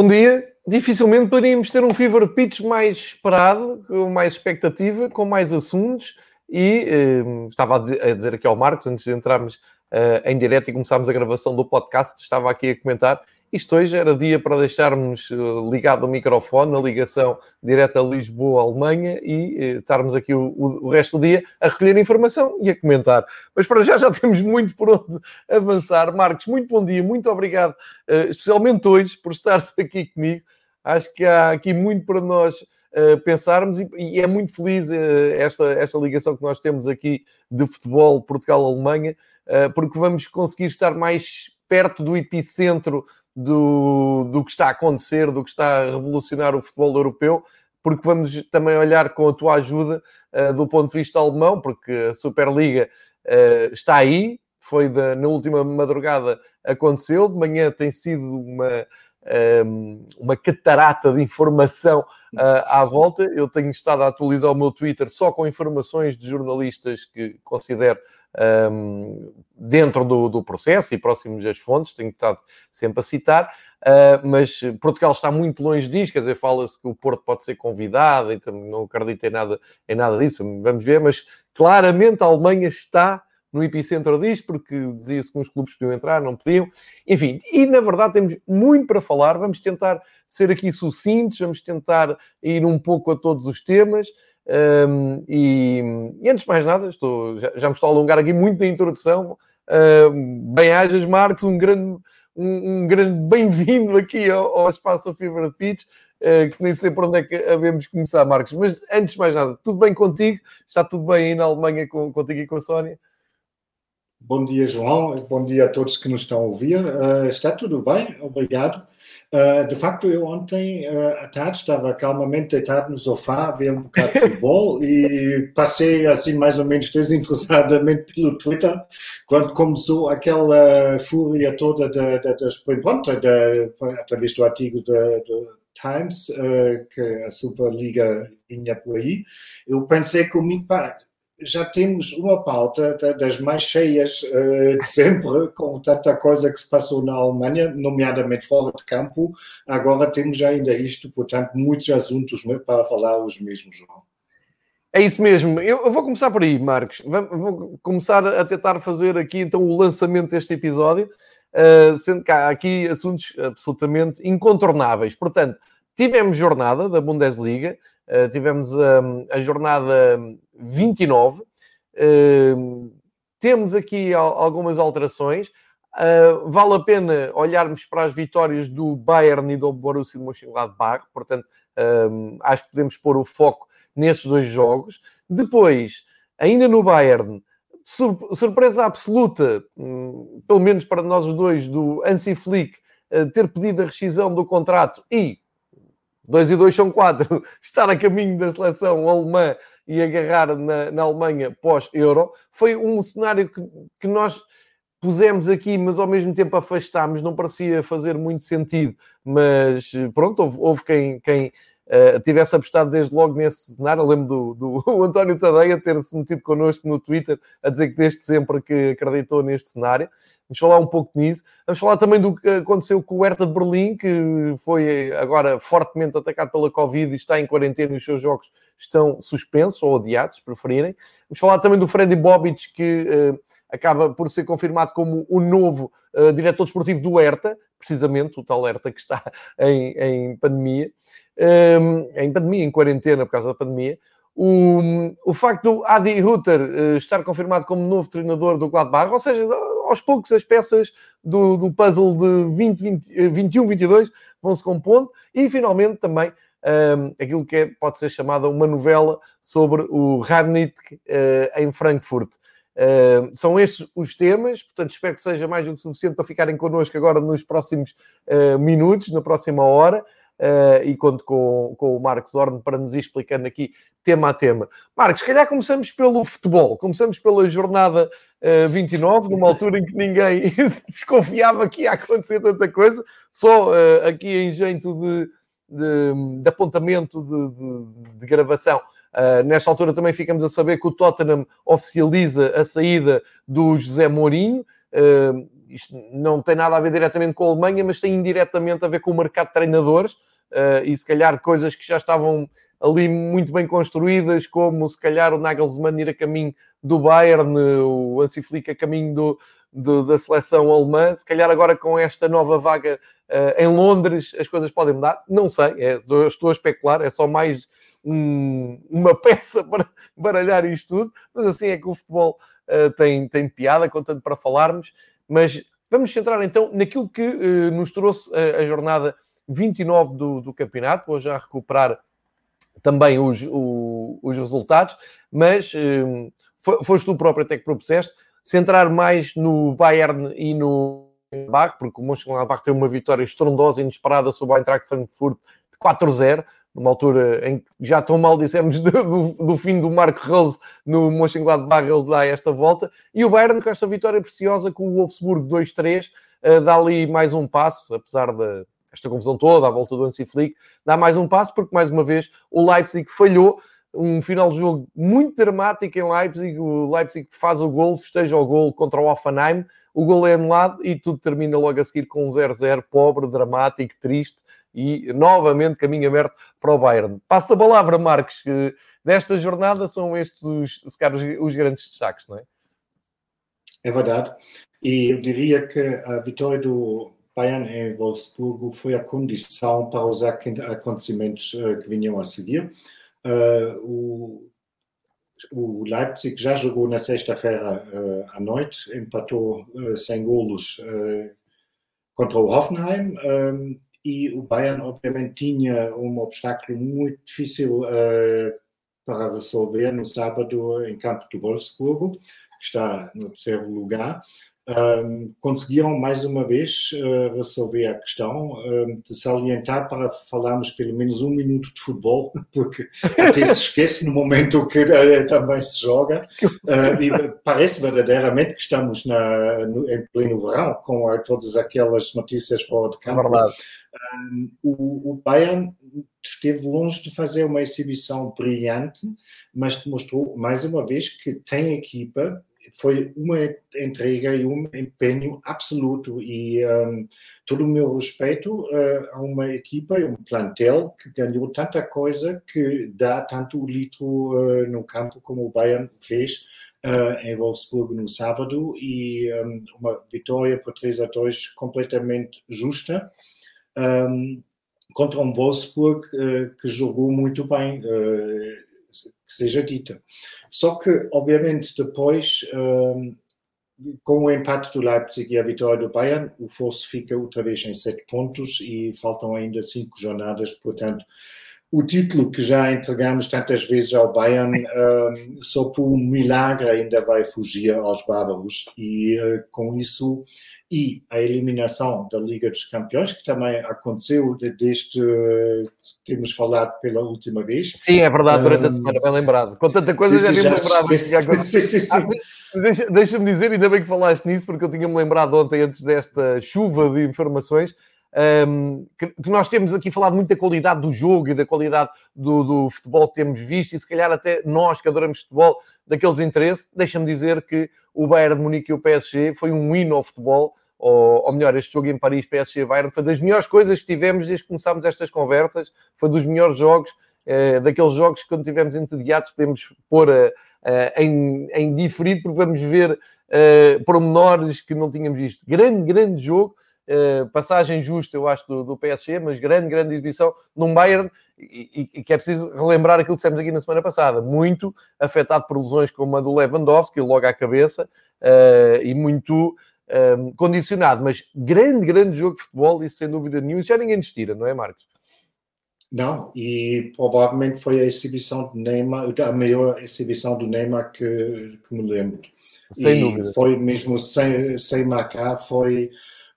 Bom dia. Dificilmente poderíamos ter um Fever Pitch mais esperado, com mais expectativa, com mais assuntos. E eh, estava a dizer aqui ao Marcos, antes de entrarmos uh, em direto e começarmos a gravação do podcast, estava aqui a comentar. Isto hoje era dia para deixarmos uh, ligado o microfone, a ligação direta a Lisboa, Alemanha, e uh, estarmos aqui o, o, resto do dia a recolher informação e a comentar. Mas para já já temos muito por onde avançar. Marcos, muito bom dia, muito obrigado, especialmente hoje, por estares aqui comigo. Acho que há aqui muito para nós pensarmos e, é muito feliz esta, esta ligação que nós temos aqui de futebol Portugal-Alemanha, porque vamos conseguir estar mais perto do epicentro do, do que está a acontecer, do que está a revolucionar o futebol europeu, porque vamos também olhar com a tua ajuda do ponto de vista alemão, porque a Superliga está aí, foi na última madrugada aconteceu, de manhã tem sido uma uma catarata de informação uh, à volta. Eu tenho estado a atualizar o meu Twitter só com informações de jornalistas que considero um, dentro do, do, processo e próximos das fontes, tenho estado sempre a citar. Uh, mas Portugal está muito longe disso, quer dizer, fala-se que o Porto pode ser convidado, então não acredito em nada, em nada disso, vamos ver, mas claramente a Alemanha está no epicentro disto, porque dizia-se que uns clubes podiam entrar, não podiam. Enfim, e na verdade temos muito para falar. Vamos tentar ser aqui sucintos, vamos tentar ir um pouco a todos os temas. Um, e, e, antes de mais nada, estou, já, já, me estou a alongar aqui muito na introdução. Um, Bem-ajas, Marcos, um grande, um, um grande bem-vindo aqui ao, ao espaço Fever Pitch. Uh, que nem sei por onde é que havemos começar, Marcos. Mas antes de mais nada, tudo bem contigo? Está tudo bem aí na Alemanha com, contigo e com a Sónia? Bom dia, João. Bom dia a todos que nos estão a ouvir. Uh, está tudo bem? Obrigado. Uh, de facto, eu ontem uh, à tarde estava calmamente deitado no sofá a ver um bocado de futebol e passei assim mais ou menos desinteressadamente pelo Twitter quando começou aquela fúria toda da, da, das pronto, através do artigo da Times que a Superliga vinha por aí. Eu pensei comigo, pá, já temos uma pauta das mais cheias uh, de sempre, com tanta coisa que se passou na Alemanha, nomeadamente fora de campo. Agora temos ainda isto, portanto, muitos assuntos para falar os mesmos, João. É isso mesmo. Eu, vou começar por aí, Marcos. Vou começar a tentar fazer aqui então o lançamento deste episódio, uh, sendo que há aqui assuntos absolutamente incontornáveis. Portanto, tivemos jornada da Bundesliga, tivemos um, a jornada 29. Uh, temos aqui algumas alterações. Uh, vale a pena olharmos para as vitórias do Bayern e do Borussia de Mönchengladbach, portanto, uh, acho que podemos pôr o foco nesses dois jogos. Depois, ainda no Bayern, sur surpresa absoluta, um, pelo menos para nós dois, do Hansi Flick uh, ter pedido a rescisão do contrato e 2 e 2 são 4, estar a caminho da seleção alemã e agarrar na, na Alemanha pós-Euro. Foi um cenário que, que nós pusemos aqui, mas ao mesmo tempo afastámos, não parecia fazer muito sentido, mas pronto, houve, houve quem, quem uh, tivesse apostado desde logo nesse cenário. Eu lembro do, do António Tadeia ter-se metido connosco no Twitter a dizer que desde sempre que acreditou neste cenário. Vamos falar um pouco nisso. Vamos falar também do que aconteceu com o Hertha de Berlim, que foi agora fortemente atacado pela Covid e está em quarentena e os seus jogos estão suspensos ou adiados, preferirem. Vamos falar também do Freddy Bobic, que uh, acaba por ser confirmado como o novo uh, diretor desportivo do Herta, precisamente o tal Herta que está em, em pandemia, em pandemia, em quarentena por causa da pandemia. O, o facto do Adi Hutter uh, estar confirmado como novo treinador do Gladbach, ou seja, aos poucos as peças do, do puzzle de 21-22 vão se compondo e finalmente também um, aquilo que é, pode ser chamada uma novela sobre o Radnitz uh, em Frankfurt. Uh, são estes os temas, portanto, espero que seja mais do que suficiente para ficarem connosco agora nos próximos uh, minutos, na próxima hora. Uh, e conto com, com o Marcos Orne para nos ir explicando aqui tema a tema. Marcos, se calhar começamos pelo futebol, começamos pela jornada uh, 29, numa altura em que ninguém se desconfiava que ia acontecer tanta coisa, só uh, aqui em jeito de, de, de apontamento de, de, de gravação. Uh, nesta altura também ficamos a saber que o Tottenham oficializa a saída do José Mourinho. Isto não tem nada a ver diretamente com a Alemanha, mas tem indiretamente a ver com o mercado de treinadores e se calhar coisas que já estavam ali muito bem construídas, como se calhar o Nagelsmann ir a caminho do Bayern, o Hansi Flick a caminho do, do, da seleção alemã. Se calhar agora com esta nova vaga uh, em Londres as coisas podem mudar. Não sei, é, estou a especular, é só mais um, uma peça para baralhar isto tudo, mas assim é que o futebol uh, tem, tem piada, contando para falarmos. Mas vamos centrar então naquilo que uh, nos trouxe a jornada 29 do, do campeonato. Vou já recuperar também os, o, os resultados, mas um, foste tu próprio até que propuseste centrar mais no Bayern e no Bach, porque o Mönchengladbach tem uma vitória estrondosa e inesperada sobre o Eintracht Frankfurt de 4-0, numa altura em que já tão mal dissemos do, do, do fim do Marco Rose no Mönchengladbach, eles dá esta volta, e o Bayern com esta vitória preciosa com o Wolfsburg 2-3, uh, dá ali mais um passo, apesar da esta confusão toda à volta do Hansi Flick, dá mais um passo, porque mais uma vez o Leipzig falhou, um final de jogo muito dramático em Leipzig, o Leipzig faz o gol, festeja o gol contra o Offenheim, o gol é anulado e tudo termina logo a seguir com um 0-0, pobre, dramático, triste, e novamente caminho aberto para o Bayern. Passo a palavra, Marcos, que desta jornada são estes os, os grandes destaques, não é? É verdade. E eu diria que a vitória do Bayern em Wolfsburgo foi a condição para os acontecimentos eh, que vinham a seguir. Uh, o, o, Leipzig já jogou na sexta-feira uh, à noite, empatou sem golos contra o Hoffenheim e o Bayern obviamente tinha um obstáculo muito difícil para resolver no sábado em campo do Wolfsburgo, que está no terceiro lugar um, conseguiram mais uma vez uh, resolver a questão um, de salientar para falarmos pelo menos um minuto de futebol, porque até se esquece no momento que uh, também se joga. Uh, e parece verdadeiramente que estamos na, no, em pleno verão, com todas aquelas notícias fora de campo. Um, o, o Bayern esteve longe de fazer uma exibição brilhante, mas mostrou mais uma vez que tem equipa foi uma entrega e um empenho absoluto e um, todo o meu respeito uh, a uma equipa e um plantel que ganhou tanta coisa que dá tanto litro uh, no campo como o Bayern fez uh, em Wolfsburg no sábado e um, uma vitória por 3 a 2 completamente justa um, contra um Wolfsburg que jogou muito bem que seja dita. Só que, obviamente, depois, um, com o empate do Leipzig e a vitória do Bayern, o Fosse fica outra vez em sete pontos e faltam ainda cinco jornadas, portanto, o título que já entregamos tantas vezes ao Bayern, um, só por um milagre ainda vai fugir aos bárbaros. E uh, com isso, e a eliminação da Liga dos Campeões, que também aconteceu desde temos falado pela última vez. Sim, é verdade, durante um, a semana, bem lembrado. Com tanta coisa sim, já tinha lembrado. Sim. Deixa-me deixa dizer, ainda bem que falaste nisso, porque eu tinha-me lembrado ontem, antes desta chuva de informações, um, que, que, nós temos aqui falado muito da qualidade do jogo e da qualidade do, do, futebol que temos visto, e se calhar até nós que adoramos futebol, daqueles interesses, deixa-me dizer que o Bayern de Munique e o PSG foi um hino ao futebol, ou, ou melhor, este jogo em Paris, PSG Bayern, foi das melhores coisas que tivemos desde que começámos estas conversas, foi dos melhores jogos, eh, daqueles jogos que quando tivemos entediados podemos pôr uh, em, em diferido, porque vamos ver uh, pormenores que não tínhamos visto. Grande, grande jogo, Uh, passagem justa, eu acho, do, do, PSG, mas grande, grande exibição num Bayern e, e, que é preciso relembrar aquilo que dissemos aqui na semana passada, muito afetado por lesões como a do Lewandowski, logo à cabeça, uh, e muito uh, condicionado, mas grande, grande jogo de futebol, isso sem dúvida nenhuma, isso já ninguém nos tira, não é, Marcos? Não, e provavelmente foi a exibição de Neymar, a maior exibição do Neymar que, que me lembro. Sem e dúvida. Foi mesmo sem, sem marcar, foi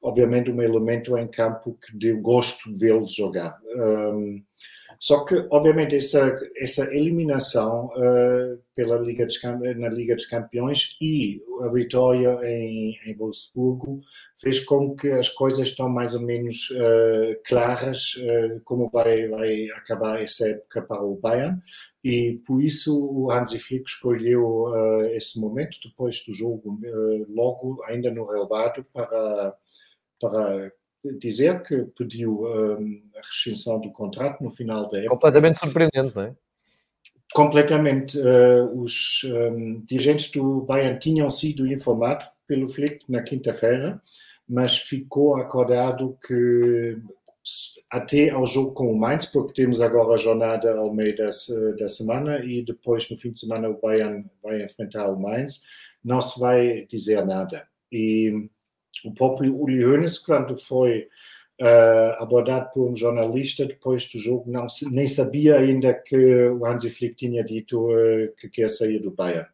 obviamente um elemento em campo que deu gosto de vê-lo jogar. Um, Só que, obviamente, essa, essa eliminação uh, pela Liga dos, na Liga dos Campeões e a vitória em, em Wolfsburgo fez com que as coisas estão mais ou menos uh, claras uh, como vai, vai acabar essa época para o Bayern e por isso o Hansi Flick escolheu esse momento depois do jogo logo ainda no relevado para para dizer que pediu um, a rescisão do contrato no final da época. Completamente surpreendente, não é? Completamente. Uh, os um, dirigentes do Bayern tinham sido informados pelo Flick na quinta-feira, mas ficou acordado que até ao jogo com o Mainz, porque temos agora a jornada ao meio da, da semana e depois no fim de semana o Bayern vai enfrentar o Mainz, não se vai dizer nada. E o próprio Uli Hoeneß, quando foi uh, abordado por um jornalista depois do jogo, não, nem sabia ainda que o Hansi Flick tinha dito uh, que quer sair do Bayern.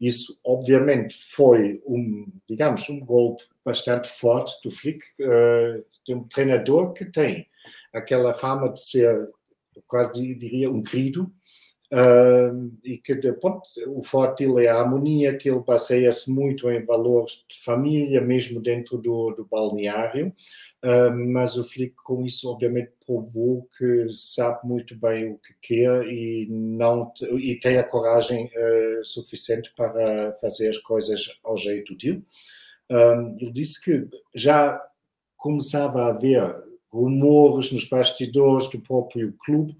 Isso, obviamente, foi um, digamos, um golpe bastante forte do Flick, uh, de um treinador que tem aquela fama de ser, quase diria, um querido, Uh, e que ponto, o dele é a harmonia, que ele baseia-se muito em valores de família, mesmo dentro do, do balneário, uh, mas o Flick com isso obviamente provou que sabe muito bem o que quer e, não, e tem a coragem uh, suficiente para fazer as coisas ao jeito dele. ele disse que já começava a haver rumores nos bastidores do próprio clube,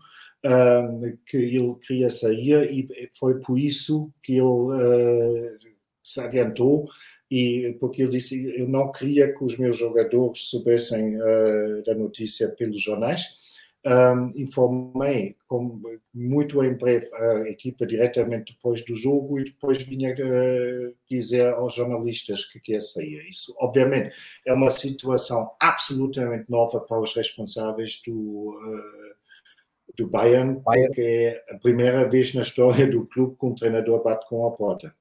que ele queria sair e foi por isso que ele uh, se adiantou e porque ele disse eu não queria que os meus jogadores soubessem uh, da notícia pelos jornais um, informei com, muito em breve a equipa diretamente depois do jogo e depois vinha uh, dizer aos jornalistas que quer sair. Isso, obviamente, é uma situação absolutamente nova para os responsáveis do, uh, do Bayern, Bayern, porque é a primeira vez na história do clube que um treinador bate com a porta.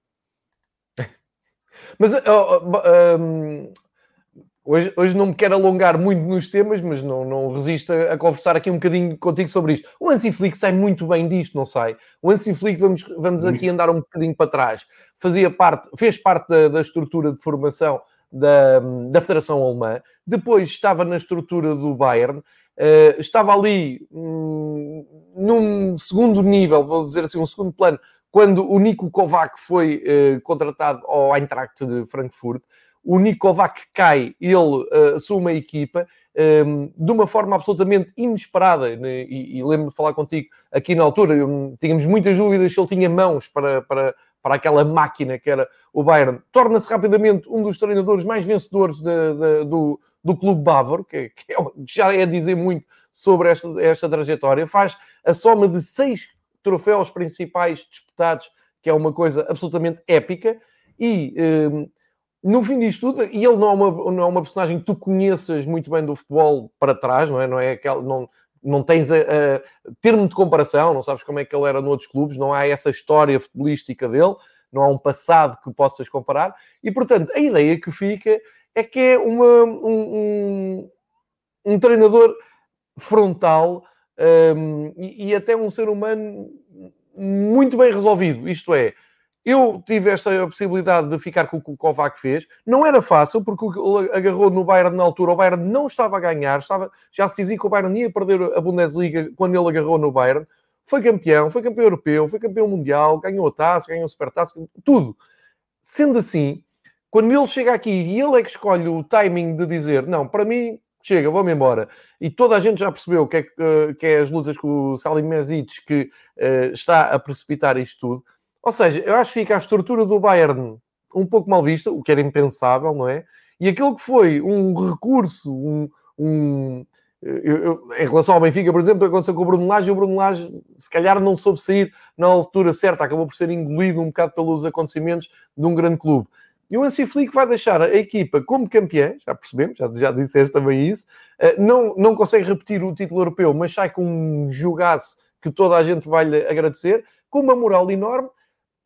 Mas oh, um, hoje, hoje não me quero alongar muito nos temas, mas não, não resisto a, a, conversar aqui um bocadinho contigo sobre isto. O Hansi Flick sai muito bem disto, não sai? O Hansi Flick, vamos, vamos aqui andar um bocadinho para trás, fazia parte, fez parte da, da estrutura de formação da, da Federação Alemã, depois estava na estrutura do Bayern, Uh, estava ali hum, num segundo nível, vou dizer assim, um segundo plano, quando o Nico Kovac foi uh, contratado ao Eintracht de Frankfurt. O Nico Kovac cai, ele uh, assume a equipa um, de uma forma absolutamente inesperada. Né? E, e lembro-me de falar contigo aqui na altura, um, tínhamos muitas dúvidas se ele tinha mãos para, para, para aquela máquina que era o Bayern. Torna-se rapidamente um dos treinadores mais vencedores de, de, do, do clube bávaro, que, que é, já é dizer muito sobre esta, esta trajetória, faz a soma de seis troféus principais disputados, que é uma coisa absolutamente épica, e um, no fim disto tudo, e ele não é, uma, não é uma personagem que tu conheças muito bem do futebol para trás, não é? Não, é aquela, não, não tens a, a, termo de comparação, não sabes como é que ele era noutros clubes, não há essa história futebolística dele, não há um passado que possas comparar, e portanto a ideia que fica é que é uma, um, um, um treinador frontal um, e, e, até um ser humano muito bem resolvido. Isto é, eu tive esta possibilidade de ficar com o que o Kovac fez. Não era fácil, porque agarrou no Bayern na altura. O Bayern não estava a ganhar. Estava, já se dizia que o Bayern ia perder a Bundesliga quando ele agarrou no Bayern. Foi campeão, foi campeão europeu, foi campeão mundial, ganhou a taça, ganhou a supertaça, tudo. Sendo assim, quando ele chega aqui e ele é que escolhe o timing de dizer não, para mim, chega, vou-me embora. E toda a gente já percebeu que é, que é as lutas com o Salim Mezic que uh, está a precipitar isto tudo. Ou seja, eu acho que fica a estrutura do Bayern um pouco mal vista, o que era impensável, não é? E aquilo que foi um recurso, um, um eu, eu, em relação ao Benfica, por exemplo, aconteceu com o Bruno Lage, e o Bruno Lage, se calhar, não soube sair na altura certa, acabou por ser engolido um bocado pelos acontecimentos de um grande clube. E o Hansi Flick vai deixar a equipa como campeã, já percebemos, já, já disseste também isso, eh, não, não consegue repetir o título europeu, mas sai com um jogaço que toda a gente vai lhe agradecer, com uma moral enorme,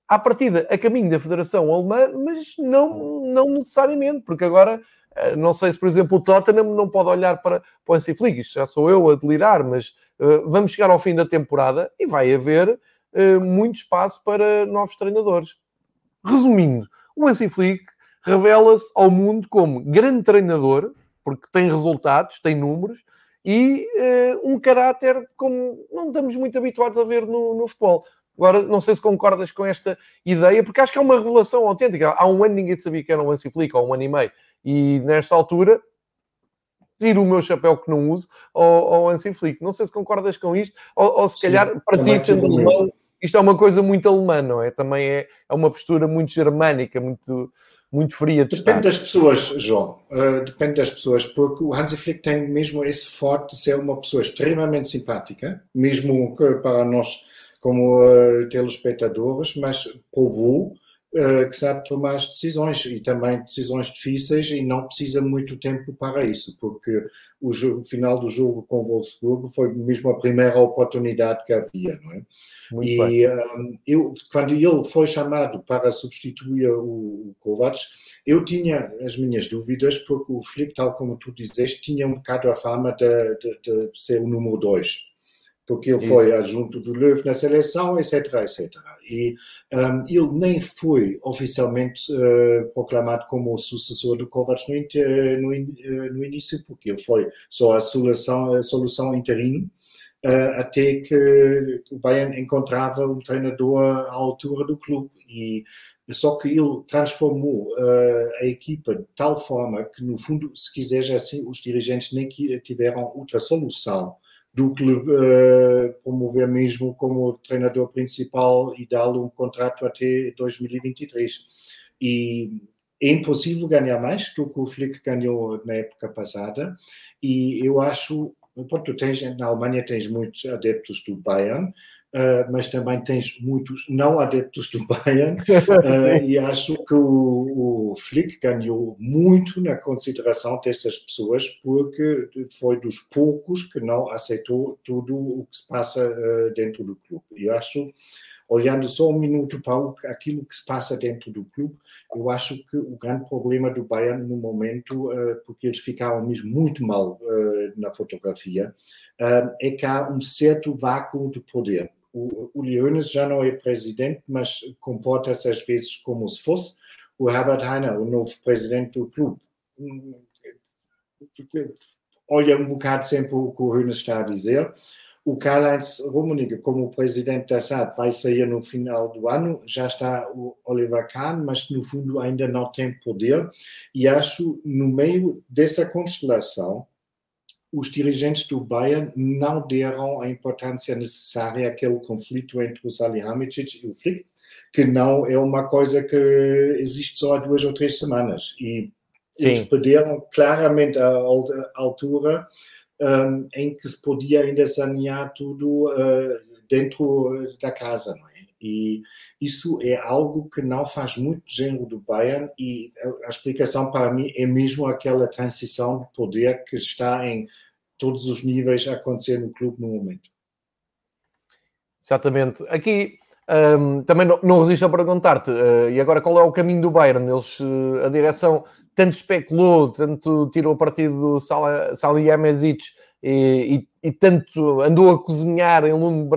à partida a caminho da Federação Alemã, mas não, não necessariamente, porque agora Uh, não sei se, por exemplo, o Tottenham não pode olhar para, para o isto já sou eu a delirar, mas uh, vamos chegar ao fim da temporada e vai haver uh, muito espaço para novos treinadores. Resumindo, o Flick revela-se ao mundo como grande treinador, porque tem resultados, tem números, e uh, um caráter como não estamos muito habituados a ver no, no, futebol. Agora, não sei se concordas com esta ideia, porque acho que é uma revelação autêntica. Há um ano ninguém sabia que era um Hansi Flick, há um ano e meio, e nesta altura tiro o meu chapéu que não uso ao, ao Hansi Flick. Não sei se concordas com isto, ou, ou se Sim, calhar para ti, sendo alemão, isto é uma coisa muito alemã, não é? Também é, é uma postura muito germânica, muito muito fria de Depende estar. das pessoas, João. Uh, depende das pessoas, porque o Hansi Flick tem mesmo esse forte de ser uma pessoa extremamente simpática, mesmo para nós como uh, telespectadores, mas provou uh, que sabe tomar as decisões e também decisões difíceis e não precisa muito tempo para isso, porque o, jogo, o final do jogo com o Wolfsburgo foi mesmo a primeira oportunidade que havia, não é? Muito e um, eu, quando ele foi chamado para substituir o, o Kovacs, eu tinha as minhas dúvidas, porque o Flick, tal como tu dizeste, tinha um bocado a fama de, de, de ser o número dois porque ele foi adjunto do Löw na seleção, etc, etc. E um, ele nem foi oficialmente uh, proclamado como o sucessor do Kovac no, no, uh, no, início, porque ele foi só a solução, a solução interino, uh, até que o Bayern encontrava um treinador à altura do clube. E só que ele transformou uh, a equipa de tal forma que, no fundo, se quiseres assim, os dirigentes nem tiveram outra solução do que uh, promover mesmo como treinador principal e dar-lhe um contrato até 2023. E é impossível ganhar mais do que o Flick ganhou na época passada. E eu acho, tu tens, na Alemanha tens muitos adeptos do Bayern, Uh, mas também tens muitos não adeptos do Bayern. Uh, e acho que o, o Flick ganhou muito na consideração dessas pessoas porque foi dos poucos que não aceitou tudo o que se passa uh, dentro do clube. E acho, olhando só um minuto para aquilo que se passa dentro do clube, eu acho que o grande problema do Bayern no momento, porque eles ficaram mesmo muito mal na fotografia, é que há um certo vácuo de poder o, o Leones já não é presidente, mas comporta-se às vezes como se fosse o Herbert Heiner, o novo presidente do clube. Olha um bocado sempre o que o Hönes está a dizer. O Karl-Heinz Rummenigge, como presidente da SAD, vai sair no final do ano. Já está o Oliver Kahn, mas no fundo ainda não tem poder. E acho, no meio dessa constelação, os dirigentes do Bayern não deram a importância necessária àquele conflito entre o Salihamidzic e o Flick, que não é uma coisa que existe só há duas ou três semanas. E Sim. eles perderam claramente a, altura um, em que se podia ainda sanear tudo uh, dentro da casa, é? E isso é algo que não faz muito género do Bayern e a explicação para mim é mesmo aquela transição de poder que está em todos os níveis a acontecer no clube no momento. Exatamente. Aqui um, também não, não resisto a perguntar-te, uh, e agora qual é o caminho do Bayern? Eles, uh, a direção tanto especulou, tanto tirou partido do Salih Emezic e, e, e, tanto andou a cozinhar em lume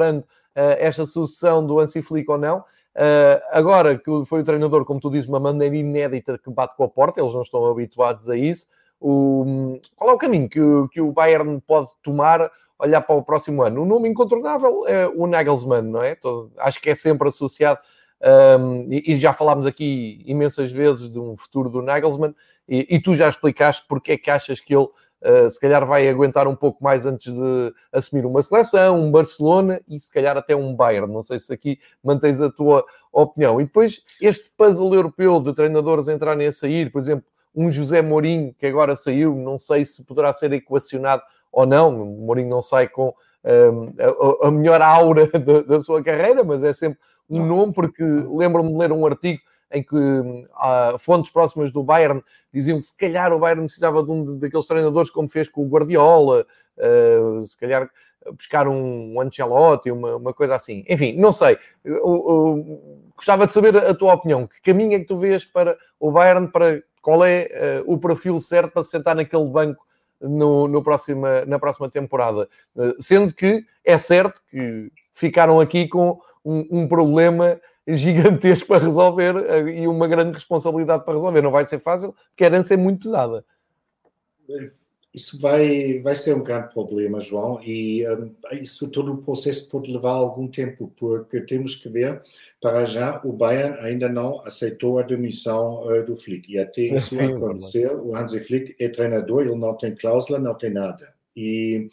esta sucessão do Hansi Flick ou não. Uh, agora que foi o treinador, como tu dizes, uma maneira inédita que bate com a porta, eles não estão habituados a isso. O, qual é o caminho que, que o Bayern pode tomar, olhar para o próximo ano? O nome incontornável é o Nagelsmann, não é? Todo, acho que é sempre associado, um, e, e, já falámos aqui imensas vezes de um futuro do Nagelsmann, e, e tu já explicaste porque é que achas que ele Uh, se calhar vai aguentar um pouco mais antes de assumir uma seleção, um Barcelona e se calhar até um Bayern. Não sei se aqui mantens a tua opinião. E depois este puzzle europeu de treinadores entrarem a sair, por exemplo, um José Mourinho que agora saiu, não sei se poderá ser equacionado ou não. O Mourinho não sai com um, a, a, melhor aura da, da, sua carreira, mas é sempre um nome, porque lembro-me de ler um artigo em que uh, fontes próximas do Bayern diziam que se calhar o Bayern precisava de um daqueles treinadores como fez com o Guardiola, uh, se calhar buscar um, Ancelotti, uma, uma coisa assim. Enfim, não sei. Eu, eu, gostava de saber a tua opinião. Que caminho é que tu vês para o Bayern para qual é uh, o perfil certo para se sentar naquele banco no, no próxima, na próxima temporada. Uh, sendo que é certo que ficaram aqui com um, um problema gigantesco para resolver uh, e uma grande responsabilidade para resolver. Não vai ser fácil, porque a herança é muito pesada. Isso vai, vai ser um grande problema, João, e um, isso todo o processo pode levar algum tempo, porque temos que ver, para já, o Bayern ainda não aceitou a demissão uh, do Flick, e até isso Sim, acontecer, o Hansi Flick é treinador, ele não tem cláusula, não tem nada, e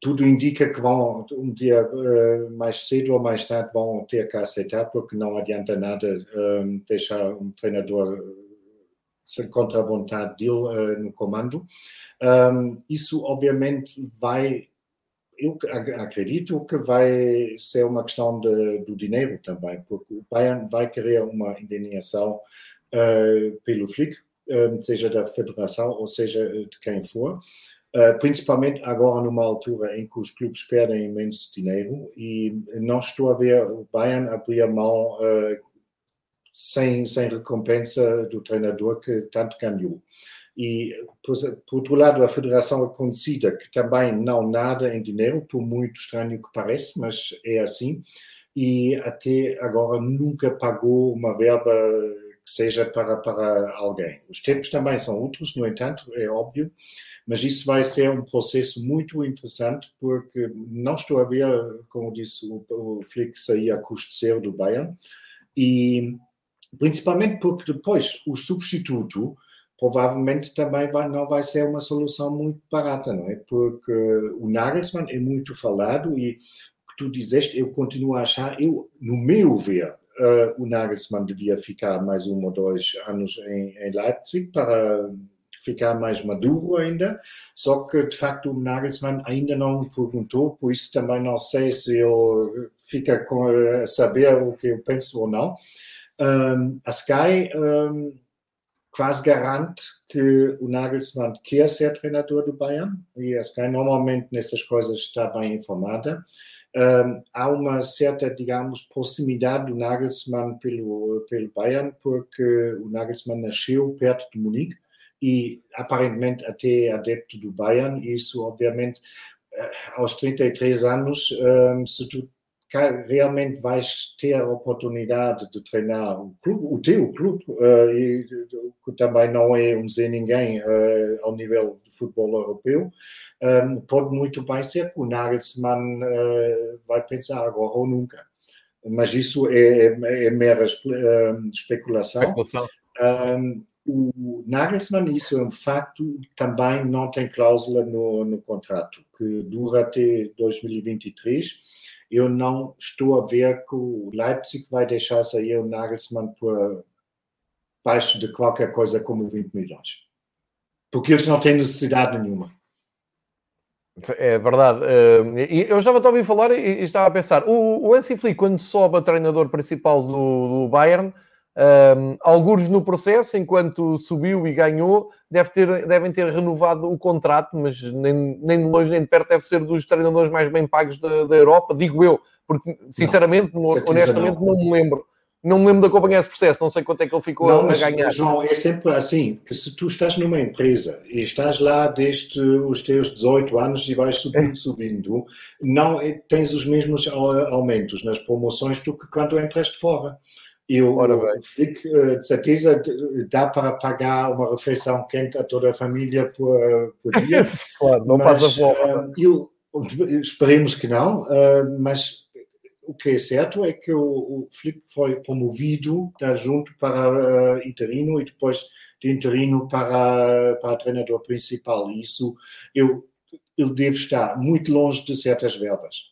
tudo indica que vão, um dia uh, mais cedo ou mais tarde, vão ter que aceitar, porque não adianta nada um, deixar um treinador contra a vontade dele no comando. Isso, obviamente, vai. Eu acredito que vai ser uma questão de, do dinheiro também, porque o Bayern vai querer uma indenização pelo Flick, seja da federação ou seja de quem for. Uh, principalmente agora numa altura em que os clubes perdem imenso dinheiro e não estou a ver o Bayern abrir a mão uh, sem, sem recompensa do treinador que tanto ganhou. E, por, por, outro lado, a Federação conhecida que também não nada em dinheiro, por muito estranho que pareça, mas é assim, e até agora nunca pagou uma verba que seja para, para alguém. Os tempos também são outros, no entanto, é óbvio, mas isso vai ser um processo muito interessante, porque não estou a ver, como disse o, o Flick, sair a custo zero do Bayern, e principalmente porque depois o substituto provavelmente também vai, não vai ser uma solução muito barata, não é? Porque o Nagelsmann é muito falado e que tu dizeste, eu continuo a achar, eu, no meu ver, uh, o Nagelsmann devia ficar mais um ou dois anos em, em Leipzig para ficar mais maduro ainda, só que de facto o Nagelsmann ainda não perguntou, por isso também não sei se ele fica com a saber o que eu penso ou não. Um, a Sky um, quase garante que o Nagelsmann quer ser treinador do Bayern e a Sky normalmente nessas coisas está bem informada. Um, há uma certa, digamos, proximidade do Nagelsmann pelo, pelo Bayern, porque o Nagelsmann nasceu perto de Munique e aparentemente até adepto do Bayern. Isso, obviamente, eh, aos 33 anos, um, se tu realmente vais ter a oportunidade de treinar o, clube, o teu clube, uh, e, que também não é um Zé Ninguém uh, ao nível do futebol europeu, ehm, pode muito bem ser que o Nagelsmann vai pensar agora ou nunca. Mas isso é, é, é mera especulação. especulação. Um, ehm, o Nagelsmann, isso é um facto, também não tem cláusula no, no contrato, que dura até 2023 eu não estou a ver que o Leipzig vai deixar sair o Nagelsmann por baixo de qualquer coisa como 20 milhões. Porque eles não têm necessidade nenhuma. É verdade. Eh, eu estava a ouvir falar e estava a pensar. O, o Flick, quando sobe a treinador principal do, do Bayern, um, alguns no processo, enquanto subiu e ganhou, deve ter, devem ter renovado o contrato, mas nem, nem de longe nem de perto deve ser dos treinadores mais bem pagos da, da Europa, digo eu, porque sinceramente, não, honestamente, não. não me lembro. Não me lembro de acompanhar esse processo, não sei quanto é que ele ficou não, a ganhar. João, é sempre assim, que se tu estás numa empresa e estás lá desde os teus 18 anos e vais subindo, é. subindo, não é, tens os mesmos aumentos nas promoções do que quando entras de fora. E o, o Flick, eh, de certeza, dá para pagar uma refeição quente a toda a família por, por dia. claro, não mas, passa uh, eu, esperemos que não, mas o que é certo é que o, o Flick foi promovido da junto para uh, interino e depois de interino para, para treinador principal. Isso eu, ele deve estar muito longe de certas verbas.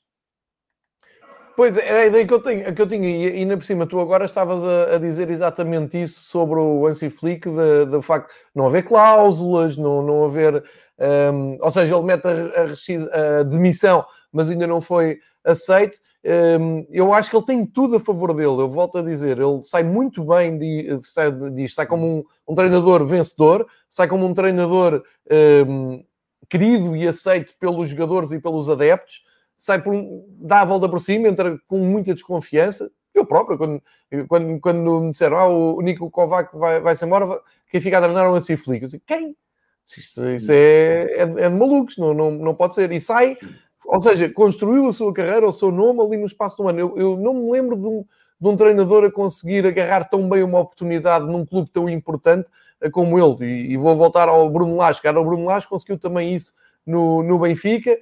Pois, era a ideia que eu, tenho, que eu tinha, e ainda por cima, tu agora estavas a, a dizer exatamente isso sobre o Ansi Flick, do facto de não haver cláusulas, não, não haver. Um, ou seja, ele mete a, a, a, demissão, mas ainda não foi aceito. Um, eu acho que ele tem tudo a favor dele, eu volto a dizer, ele sai muito bem disto, sai, sai como um, um, treinador vencedor, sai como um treinador um, querido e aceito pelos jogadores e pelos adeptos sai por um, dá a volta por cima, entra com muita desconfiança. Eu próprio, quando, quando, quando me disseram ah, o Nico Kovac vai, vai-se embora, quem fica a treinar é o Ansi Flick. Eu disse, quem? Isso, isso é, é, é, de malucos, não, não, não pode ser. E sai, ou seja, construiu a sua carreira, o seu nome ali no espaço do ano. Eu, eu não me lembro de um, de um treinador a conseguir agarrar tão bem uma oportunidade num clube tão importante eh, como ele. E, e vou voltar ao Bruno Lage. Cara, o Bruno Lage conseguiu também isso no, no Benfica,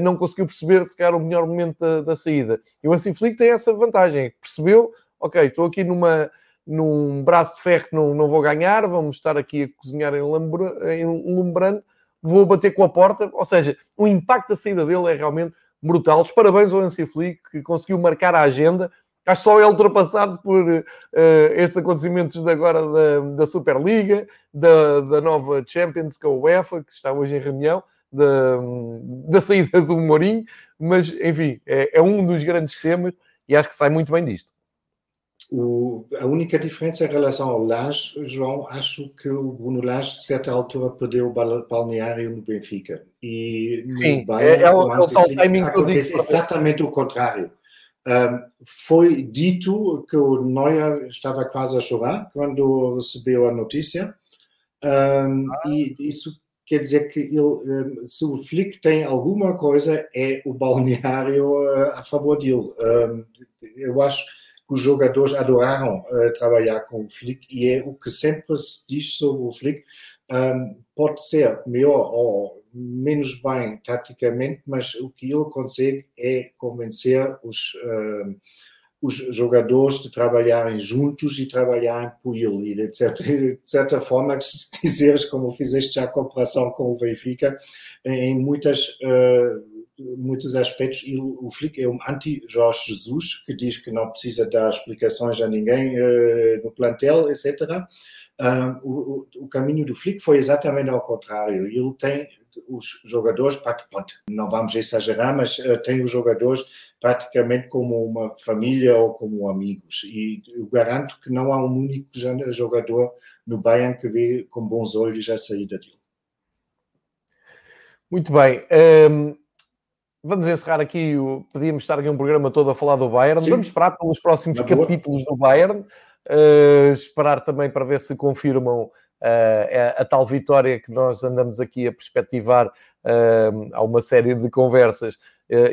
não conseguiu perceber se calhar o melhor momento da, da saída. E o Ansi Flick tem essa vantagem, percebeu, ok, estou aqui numa, num braço de ferro que não, não vou ganhar, vamos estar aqui a cozinhar em, lambra, em lumbrando, vou bater com a porta, ou seja, o impacto da saída dele é realmente brutal. Os parabéns ao Ansi Flick, que conseguiu marcar a agenda, Acho só é ultrapassado por uh, estes acontecimentos de agora da, da Superliga, da, da nova Champions com a UEFA, que está hoje em reunião, da, da saída do Mourinho, mas enfim, é, é, um dos grandes temas e acho que sai muito bem disto. O, a única diferença em relação ao Lage, João, acho que o Bruno Lage, de certa altura, perdeu o balneário no Benfica. E Sim, no Bayern, é, é, o, é o tal timing digo. exatamente o contrário. Um, foi dito que o Neuer estava quase a chorar quando recebeu a notícia. Um, ah. E isso quer dizer que ele, se o Flick tem alguma coisa, é o balneário eh, a favor dele. Eu acho que os jogadores adoraram eh, trabalhar com o Flick e é o que sempre se diz sobre o Flick. Pode ser melhor ou menos bem taticamente, mas o que ele consegue é convencer os os jogadores de trabalharem juntos e trabalharem por ele. E de certa, de certa forma, se quiseres, como fizeste já a comparação com o Benfica, em muitas, uh, muitos aspectos, ele, o Flick é um anti-Jorge Jesus, que diz que não precisa dar explicações a ninguém uh, no plantel, etc. Uh, ah, o, o, caminho do Flick foi exatamente ao contrário. Ele tem os jogadores, não vamos exagerar, mas uh, tem os jogadores praticamente como uma família ou como amigos. E eu garanto que não há um único jogador no Bayern que vê com bons olhos a saída dele. Muito bem. Um, ehm, vamos encerrar aqui. Podíamos estar aqui um programa todo a falar do Bayern. Sim. Vamos esperar pelos próximos Na capítulos boa. do Bayern. Uh, esperar também para ver se confirmam uh, a, tal vitória que nós andamos aqui a perspectivar uh, a uma série de conversas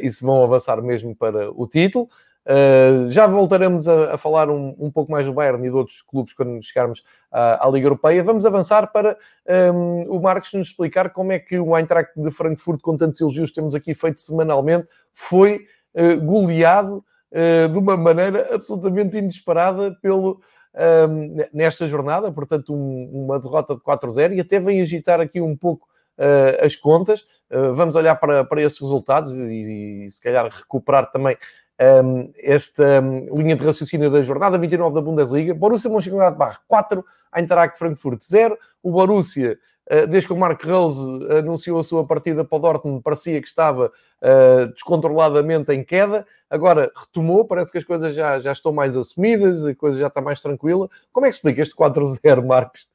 e se vão avançar mesmo para o título. Uh, já voltaremos a, a falar um, um, pouco mais do Bayern e de outros clubes quando chegarmos à, à Liga Europeia. Vamos avançar para um, o Marcos nos explicar como é que o Eintracht de Frankfurt, com tantos elogios temos aqui feito semanalmente, foi uh, goleado uh, de uma maneira absolutamente inesperada pelo, nesta jornada, portanto, um, uma derrota de 4-0 e até vem agitar aqui um pouco uh, as contas. Uh, vamos olhar para, para esses resultados e, e, se calhar recuperar também um, esta linha de raciocínio da jornada 29 da Bundesliga. Borussia Mönchengladbach 4, Eintracht Frankfurt 0. O Borussia desde que o Mark Rose anunciou a sua partida para o Dortmund, parecia que estava uh, descontroladamente em queda. Agora retomou, parece que as coisas já, já estão mais assumidas, a coisa já está mais tranquila. Como é que explica este 4-0, Marcos?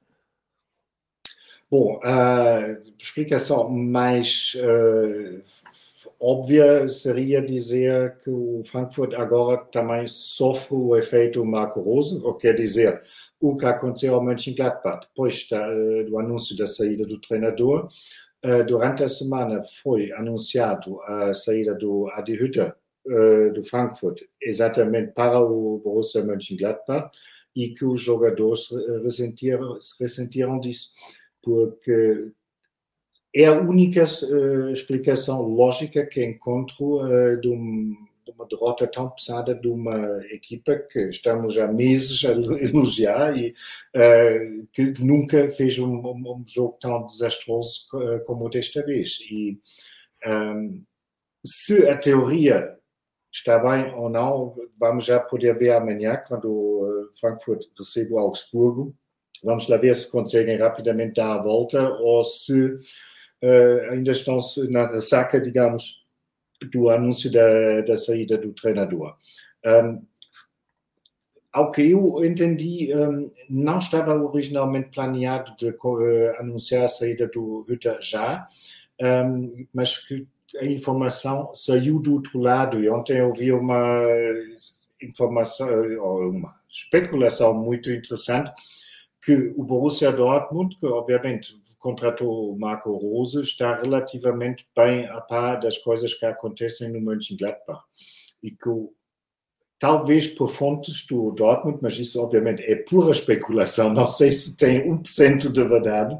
Bom, a explicação mais uh, óbvia seria dizer que o Frankfurt agora também sofre o efeito Marco Rose, ou quer dizer, o que aconteceu ao Mönchengladbach depois da, eh, do anúncio da saída do treinador. Eh, durante a semana foi anunciado a saída do Adi Hütter eh, do Frankfurt, exatamente para o Borussia Mönchengladbach, e que os jogadores ressentiram, ressentiram disso, porque é a única explicação lógica que encontro de um uma derrota tão pesada de uma equipa que estamos há meses a elogiar e uh, que nunca fez um, um, jogo tão desastroso eh, como desta vez. E um, ehm, se a teoria está bem ou não, vamos já poder ver amanhã, quando o Frankfurt recebe o Augsburgo. Vamos lá ver se conseguem rapidamente dar a volta ou se uh, ainda estão na ressaca, digamos, do anúncio da, da saída do treinador. Um, ao que eu entendi, um, não estava originalmente planeado de uh, anunciar a saída do Hütter já, um, mas que a informação saiu do outro lado. E ontem eu vi uma informação, ou uma especulação muito interessante, que o Borussia Dortmund, que obviamente contratou o Marco Rose, está relativamente bem a par das coisas que acontecem no Mönchengladbach. E que talvez por fontes do Dortmund, mas isso obviamente é pura especulação, não sei se tem 1% de verdade,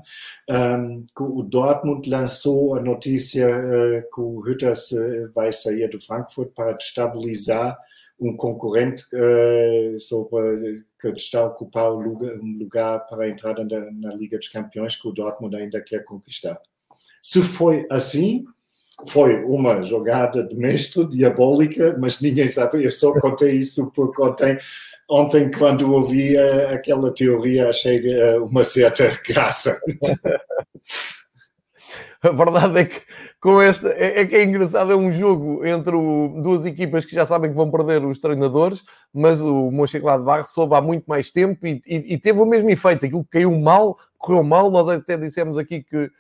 um, que o Dortmund lançou a notícia uh, que o Hütters uh, vai sair do Frankfurt para estabilizar um concorrente uh, sobre, que está a ocupar lugar, um lugar para a entrada na, na, Liga dos Campeões que o Dortmund ainda quer conquistar. Se foi assim, foi uma jogada de mestre diabólica, mas ninguém sabe. Eu só contei isso porque ontem, ontem quando ouvi uh, aquela teoria, achei uh, uma certa graça. A verdade é que com esta é, é, que é engraçado, é um jogo entre o, duas equipas que já sabem que vão perder os treinadores, mas o Mönchengladbach soube há muito mais tempo e, e, e, teve o mesmo efeito. Aquilo caiu mal, correu mal. Nós até dissemos aqui que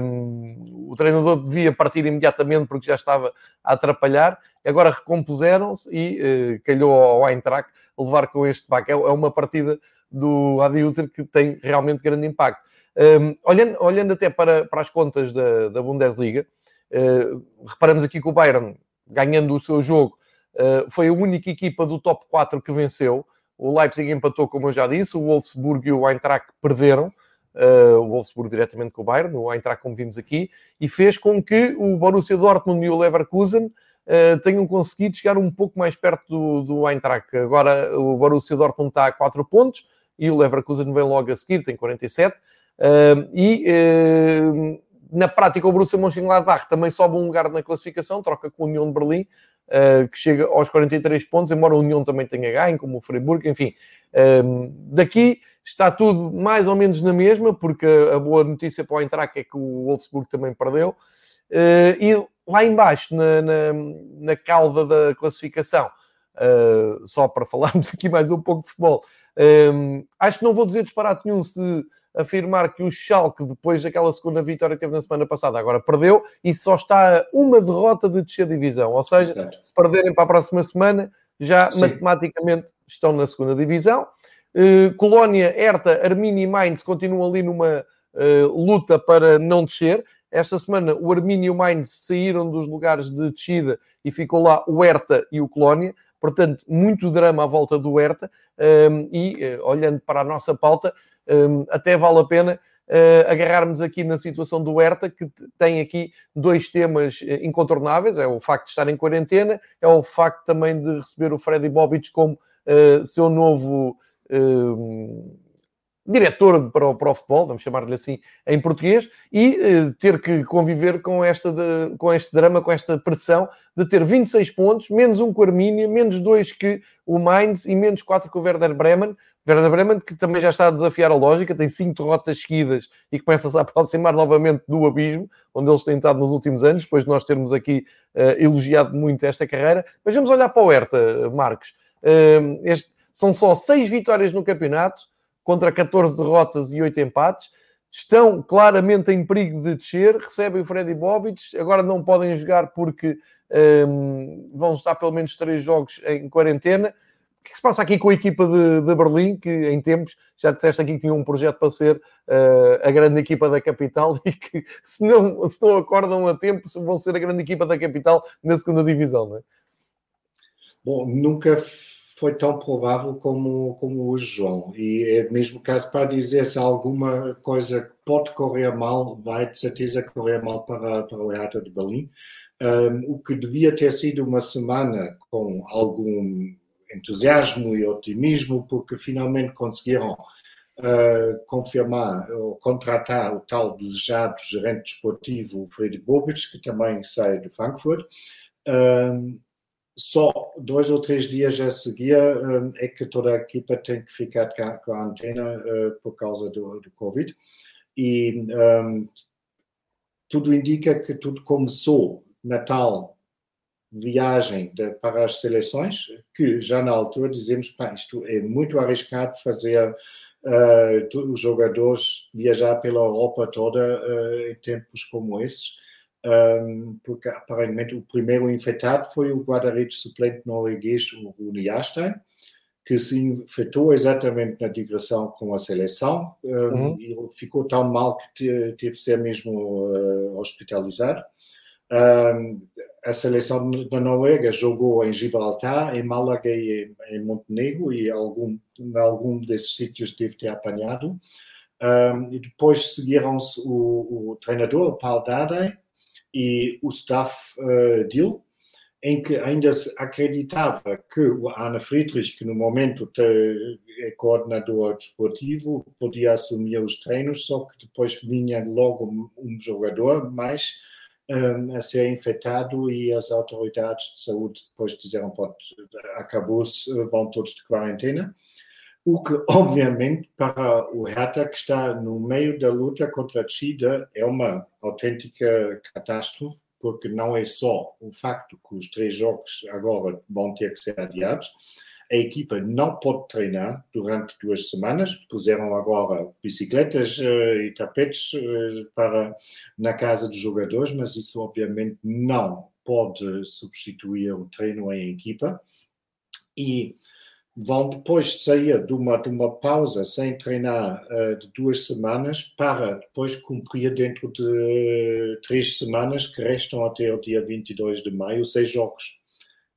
um, o treinador devia partir imediatamente porque já estava a atrapalhar. Agora recompuseram-se e uh, calhou ao Eintracht levar com este back. É, é uma partida do Adi Utrecht que tem realmente grande impacto. Um, olhando, olhando até para, para as contas da, da Bundesliga, uh, reparamos aqui que o Bayern, ganhando o seu jogo, uh, foi a única equipa do top 4 que venceu. O Leipzig empatou, como eu já disse, o Wolfsburg e o Eintracht perderam. Uh, o Wolfsburg diretamente com o Bayern, o Eintracht, como vimos aqui, e fez com que o Borussia Dortmund e o Leverkusen uh, tenham conseguido chegar um pouco mais perto do, do Eintracht. Agora o Borussia Dortmund está a 4 pontos e o Leverkusen vem logo a seguir, tem 47. E na prática o Borussia Mönchengladbach também sobe um lugar na classificação, troca com a União de Berlim, uh, que chega aos 43 pontos, embora a União também tenha ganho, como o Freiburg, enfim. daqui está tudo mais ou menos na mesma, porque a boa notícia para o Eintracht é que o Wolfsburg também perdeu. e lá embaixo, na, na, na cauda da classificação, só para falarmos aqui mais um pouco de futebol, acho que não vou dizer disparate nenhum se afirmar que o Schalke, depois daquela segunda vitória que teve na semana passada, agora perdeu e só está a uma derrota de descer divisão. Ou seja, Exato. se perderem para a próxima semana, já Sim. matematicamente estão na segunda divisão. Uh, Colónia, Herta, Arminia e Mainz continuam ali numa uh, luta para não descer. Esta semana o Arminia e o Mainz saíram dos lugares de descida e ficou lá o Herta e o Colónia. Portanto, muito drama à volta do Herta. Um, e, uh, olhando para a nossa pauta, até vale a pena uh, agarrarmos aqui na situação do Herta, que tem aqui dois temas eh, incontornáveis: é o facto de estar em quarentena, é o facto também de receber o Freddy Bobic como uh, seu novo. Uh, diretor para o, para o futebol, vamos chamar-lhe assim em português, e ter que conviver com, esta de, com este drama, com esta pressão de ter 26 pontos, menos um com o Armínia, menos dois que o Mainz e menos quatro com o Werder Bremen. Werder Bremen, que também já está a desafiar a lógica, tem cinco derrotas seguidas e começa-se a aproximar novamente do abismo, onde eles têm estado nos últimos anos, depois de nós termos aqui uh, elogiado muito esta carreira. Mas vamos olhar para o Herta, Marcos. Uh, este, são só seis vitórias no campeonato, contra 14 derrotas e 8 empates. Estão claramente em perigo de descer, recebem o Freddy Bobic, agora não podem jogar porque um, vão estar pelo menos três jogos em quarentena. O que, que se passa aqui com a equipa de, de, Berlim, que em tempos já disseste aqui que tinha um projeto para ser uh, a grande equipa da capital e que se não, se não acordam a tempo vão ser a grande equipa da capital na segunda divisão, não é? Bom, nunca foi tão provável como, como hoje, João. E é mesmo caso para dizer se alguma coisa pode correr mal, vai de certeza correr mal para, para o Hertha de Berlim. Um, o que devia ter sido uma semana com algum entusiasmo e otimismo, porque finalmente conseguiram uh, confirmar ou contratar o tal desejado gerente desportivo, Freddy Bobic, que também sai de Frankfurt. Um, só dois ou três dias a seguir um, é que toda a equipa tem que ficar com a antena uh, por causa do, do Covid. E um, tudo indica que tudo começou na tal viagem de, para as seleções, que já na altura dizemos, pá, isto é muito arriscado fazer uh, os jogadores viajar pela Europa toda uh, em tempos como esses. um, porque aparentemente o primeiro infectado foi o guarda-redes suplente norueguês, o Rune Jarstein, que se infectou exatamente na digressão com a seleção um, uhum. e ficou tão mal que teve de ser mesmo uh, hospitalizado. Um, a seleção da Noruega jogou em Gibraltar, em Málaga e em Montenegro e algum, em algum desses sítios deve ter apanhado. Um, e depois seguiram-se o, o, treinador, Paul Dardai, e o staff uh, dele, em que ainda se acreditava que o Ana Friedrich, que no momento é coordenador desportivo, podia assumir os treinos, só que depois vinha logo um jogador mais a ser infectado e as autoridades de saúde depois disseram, pronto, acabou-se, vão todos de quarentena. O que, obviamente, para o Hertha, que está no meio da luta contra a China, é uma autêntica catástrofe, porque não é só o facto que os três jogos agora vão ter que ser adiados, a equipa não pode treinar durante duas semanas. Puseram agora bicicletas uh, e tapetes uh, para na casa dos jogadores, mas isso obviamente não pode substituir o treino em equipa. E vão depois sair de uma, de uma pausa sem treinar uh, de duas semanas para depois cumprir dentro de três semanas que restam até o dia 22 de maio, seis jogos.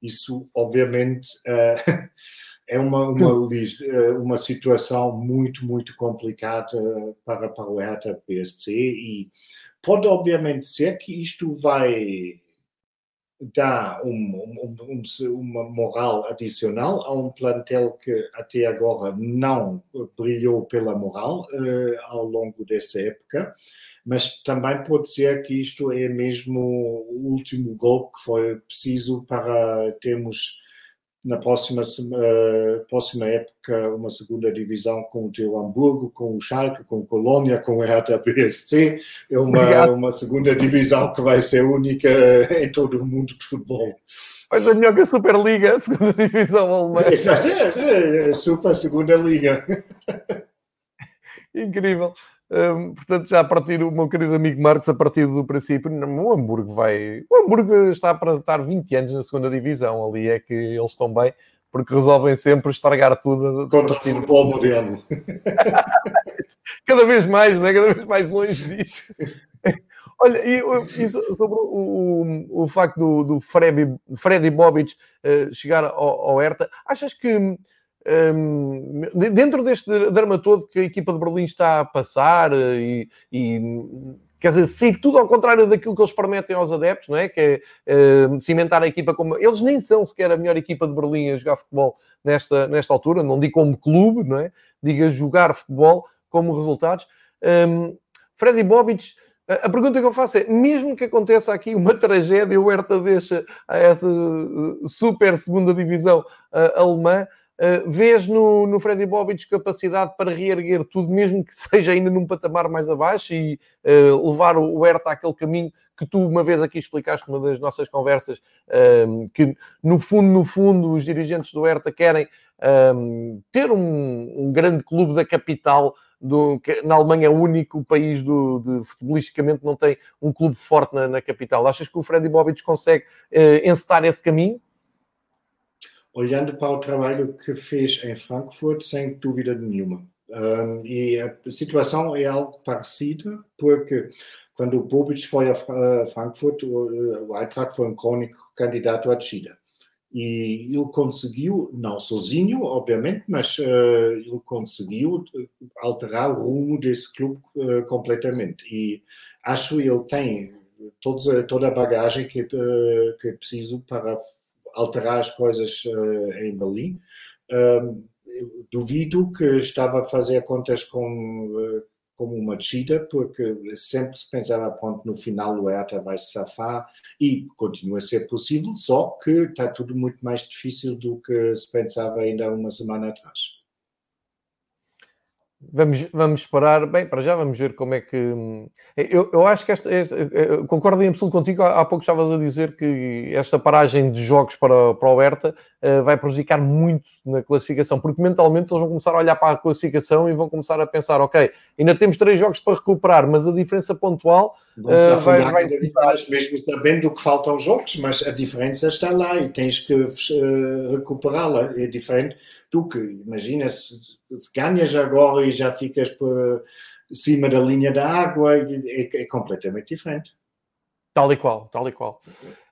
Isso, obviamente, uh, é uma, uma, eh, uma situação muito, muito complicada para, para o PSC e pode, obviamente, ser que isto vai dar um, um, um, uma moral adicional a um plantel que até agora não brilhou pela moral uh, ao longo dessa época, mas também pode ser que isto é mesmo o último golpe que foi preciso para termos na próxima, uh, próxima época uma segunda divisão com o teu Hamburgo, com o Schalke, com o Colônia, com o Hertha BSC. É uma, uma segunda divisão que vai ser única em todo o mundo de futebol. Mas é melhor que a Superliga, a segunda divisão alemã. Exato, é, é, é super segunda liga. Incrível. Portanto, já a partir, o meu querido amigo Marcos, a partir do princípio, o Hamburgo vai. O Hamburgo está para estar 20 anos na segunda divisão. Ali é que eles estão bem, porque resolvem sempre estragar tudo. Contra o futebol moderno. Cada vez mais, né? cada vez mais longe disso. Olha, e, e sobre o, o, o, facto do, do Freddy, Freddy Bobic uh, chegar ao, ao Hertha, achas que um, dentro deste drama todo que a equipa de Berlim está a passar eh, e, e quer dizer, seguir tudo ao contrário daquilo que eles prometem aos adeptos, não é? Que é cimentar a equipa como. Eles nem são sequer a melhor equipa de Berlim a jogar futebol nesta, nesta altura, não digo como clube, não é? Diga jogar futebol como resultados. Um, Freddy Bobic. A pergunta que eu faço é: mesmo que aconteça aqui uma tragédia, o Hertha deixa a essa eh, super segunda divisão uh, alemã, Uh, vês no, no Freddy Bobic capacidade para reerguer tudo, mesmo que seja ainda num patamar mais abaixo e uh, levar o, Hertha àquele caminho que tu uma vez aqui explicaste numa das nossas conversas, uh, que no fundo, no fundo, os dirigentes do Hertha querem ter um, um, grande clube da capital, do, que na Alemanha é o único país do, de futebolisticamente não tem um clube forte na, na capital. Achas que o Freddy Bobic consegue encetar esse caminho? Olhando para o trabalho que fez em Frankfurt, sem dúvida nenhuma. Um, e a situação é algo parecida, porque quando o Bobic foi a Frankfurt, o Eintracht foi um crônico candidato à China. E ele conseguiu, não sozinho, obviamente, mas uh, ele conseguiu alterar o rumo desse clube uh, completamente. E acho que ele tem todos, toda a bagagem que, uh, que é preciso para alterar as coisas uh, em Berlim. duvido que estava a fazer contas com, uh, como uma descida, porque sempre se pensava, pronto, no final o Hertha vai se safar e continua a ser possível, só que está tudo muito mais difícil do que se pensava ainda uma semana atrás. Vamos, vamos esperar. Bem, para já vamos ver como é que. Eu, eu acho que esta, esta concordo em absoluto contigo. Há, pouco estavas a dizer que esta paragem de jogos para, para o Herta uh, vai prejudicar muito na classificação, porque mentalmente eles vão começar a olhar para a classificação e vão começar a pensar: ok, ainda temos três jogos para recuperar, mas a diferença pontual uh, vai, vai... mesmo sabendo que faltam jogos, mas a diferença está lá e tens que uh, recuperá-la. É diferente do que, imagina se ganhas agora e já ficas por cima da linha da água, é, é completamente diferente. Tal e qual, tal e qual.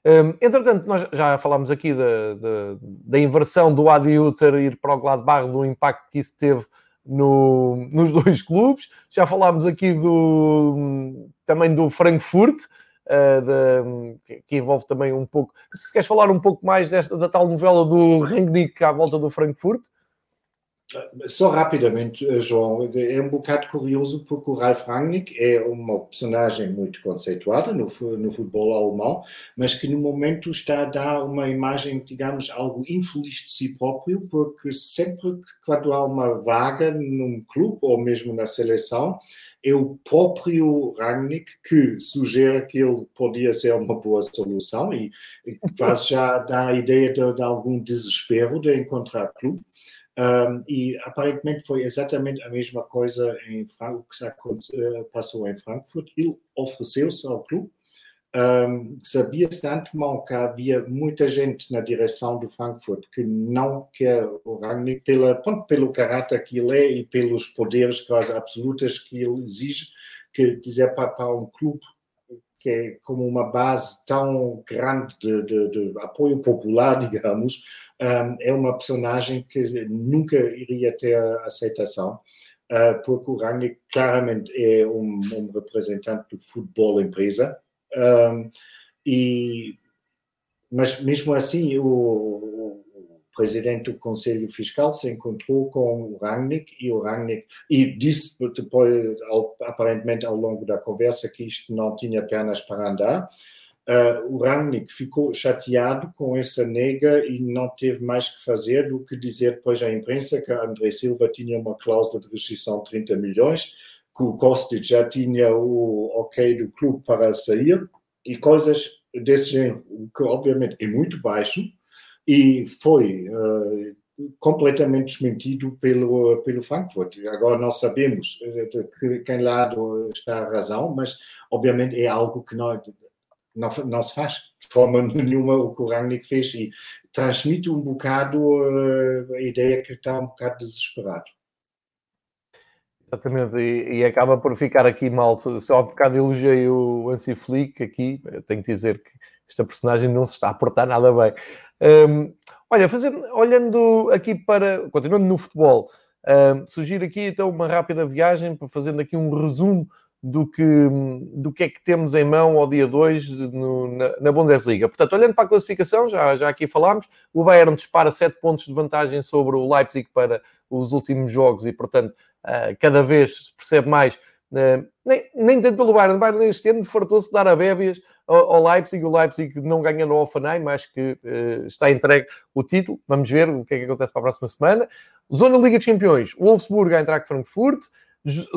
Um, entretanto, nós já falámos aqui da, da, da inversão do Adi Uter ir para o Gladbach, do impacto que isso teve no, nos dois clubes. Já falámos aqui do, também do Frankfurt, uh, de, que envolve também um pouco. Se queres falar um pouco mais desta, da tal novela do Rangnick à volta do Frankfurt. Só rapidamente, eh, João, é um bocado curioso porque o Ralf Rangnick é uma personagem muito conceituada no, no futebol alemão, mas que no momento está a dar uma imagem, digamos, algo infeliz de si próprio, porque sempre quando há uma vaga num clube ou mesmo na seleção, é o próprio Rangnick que sugere que ele podia ser uma boa solução e quase já dá a ideia de, de algum desespero de encontrar clube. Um, e aparentemente foi exatamente a mesma coisa em Frank, que eh, passou em Frankfurt. Ele ofereceu-se ao clube. Um, Sabia-se de antemão que havia muita gente na direção do Frankfurt que não quer o Rangnick pela, pelo caráter que ele é e pelos poderes quase absolutos que ele exige, que dizer para, para um clube que é como uma base tão grande de, de, de apoio popular, digamos, um, é uma personagem que nunca iria ter aceitação, uh, porque o Rangnick claramente é um, um, representante do futebol empresa, um, e, mas mesmo assim o, presidente do Conselho Fiscal se encontrou com o Rangnick e o Rangnick e disse depois, aparentemente ao longo da conversa, que isto não tinha pernas para andar. Uh, o Rangnick ficou chateado com essa nega e não teve mais que fazer do que dizer depois à imprensa que André Silva tinha uma cláusula de restrição de 30 milhões, que o Kostic já tinha o ok do clube para sair e coisas desse género, que obviamente é muito baixo, e foi uh, completamente desmentido pelo, pelo Frankfurt. Agora nós sabemos eh, de que quem lado está a razão, mas obviamente é algo que não, não, não se faz de forma nenhuma o que o Rangnick fez e transmite um bocado uh, a ideia que está um bocado desesperado. Exatamente, e, e, acaba por ficar aqui mal. Só há um bocado elogiei o Ansi Flick aqui, tenho que dizer que esta personagem não se está a portar nada bem. Um, olha, fazendo, olhando aqui para, continuando no futebol, um, sugiro aqui então uma rápida viagem, fazendo aqui um resumo do que, do que é que temos em mão ao dia 2 na, na, Bundesliga. Portanto, olhando para a classificação, já, já aqui falámos, o Bayern dispara 7 pontos de vantagem sobre o Leipzig para os últimos jogos e, portanto, uh, cada vez se percebe mais, uh, nem, nem tanto pelo Bayern, o Bayern este ano fartou-se de dar a bébias ao, Leipzig. O Leipzig não ganha no Offenheim, acho que uh, está entregue o título. Vamos ver o que é que acontece para a próxima semana. Zona Liga dos Campeões, Wolfsburg a entrar com Frankfurt.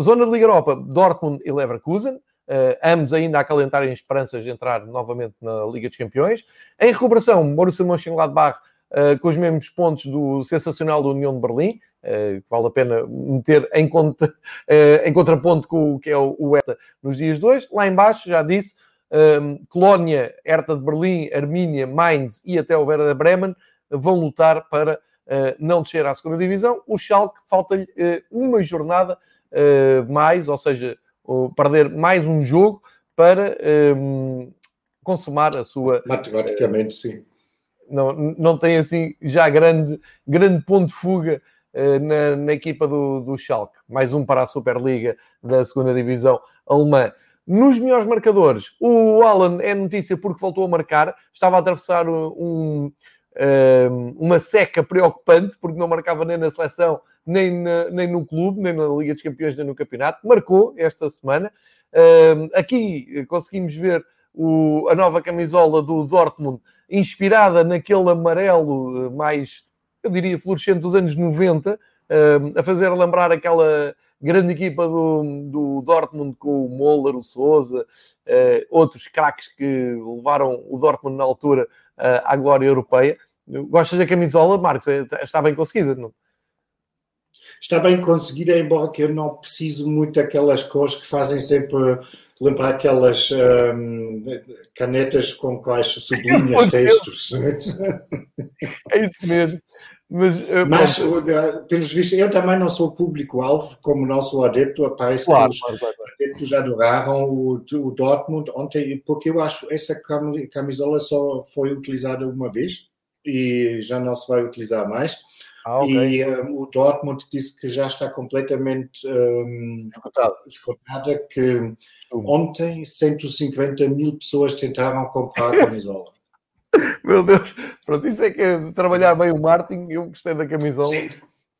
Zona de Liga Europa, Dortmund e Leverkusen. Uh, ambos ainda a acalentarem esperanças de entrar novamente na Liga dos Campeões. Em recuperação, Borussia Mönchengladbach uh, com os mesmos pontos do sensacional da União de Berlim, uh, que vale a pena meter em, conta, em contraponto com o que é o, o ETA nos dias dois. Lá embaixo, já disse, um, Colónia, Hertha de Berlim, Armínia, Mainz e até o Werder Bremen vão lutar para uh, não descer à segunda divisão. O Schalke falta-lhe uh, uma jornada uh, mais, ou seja, perder mais um jogo para um, consumar a sua... Matematicamente, sim. Não, não tem assim já grande, grande ponto de fuga na, na, equipa do, do Schalke. Mais um para a Superliga da segunda divisão alemã. Nos melhores marcadores, o Alan é notícia porque voltou a marcar. Estava a atravessar um, uma seca preocupante, porque não marcava nem na seleção, nem, na, nem no clube, nem na Liga dos Campeões, nem no campeonato. Marcou esta semana. Aqui conseguimos ver o, a nova camisola do Dortmund, inspirada naquele amarelo mais, eu diria, fluorescente dos anos 90, a fazer lembrar aquela grande equipa do, do Dortmund com o Moller, o Souza, uh, outros craques que levaram o Dortmund na altura uh, à glória europeia. Gostas da camisola, Marcos? Está bem conseguida, não? Está bem conseguida, embora que eu não preciso muito daquelas cores que fazem sempre lembrar aquelas um, canetas com quais sublinhas textos. É isso mesmo. Mas, Mas pelos vistos, eu também não sou público-alvo, como não sou adepto, parece claro, que os claro, claro. adeptos adoraram o, o Dortmund ontem, porque eu acho que essa camisola só foi utilizada uma vez e já não se vai utilizar mais. Ah, okay. E um, o Dortmund disse que já está completamente um, esgotada, que ontem 150 mil pessoas tentaram comprar a camisola. Meu Deus, pronto, isso é que é trabalhar bem o marketing. Eu gostei da camisola. Sim.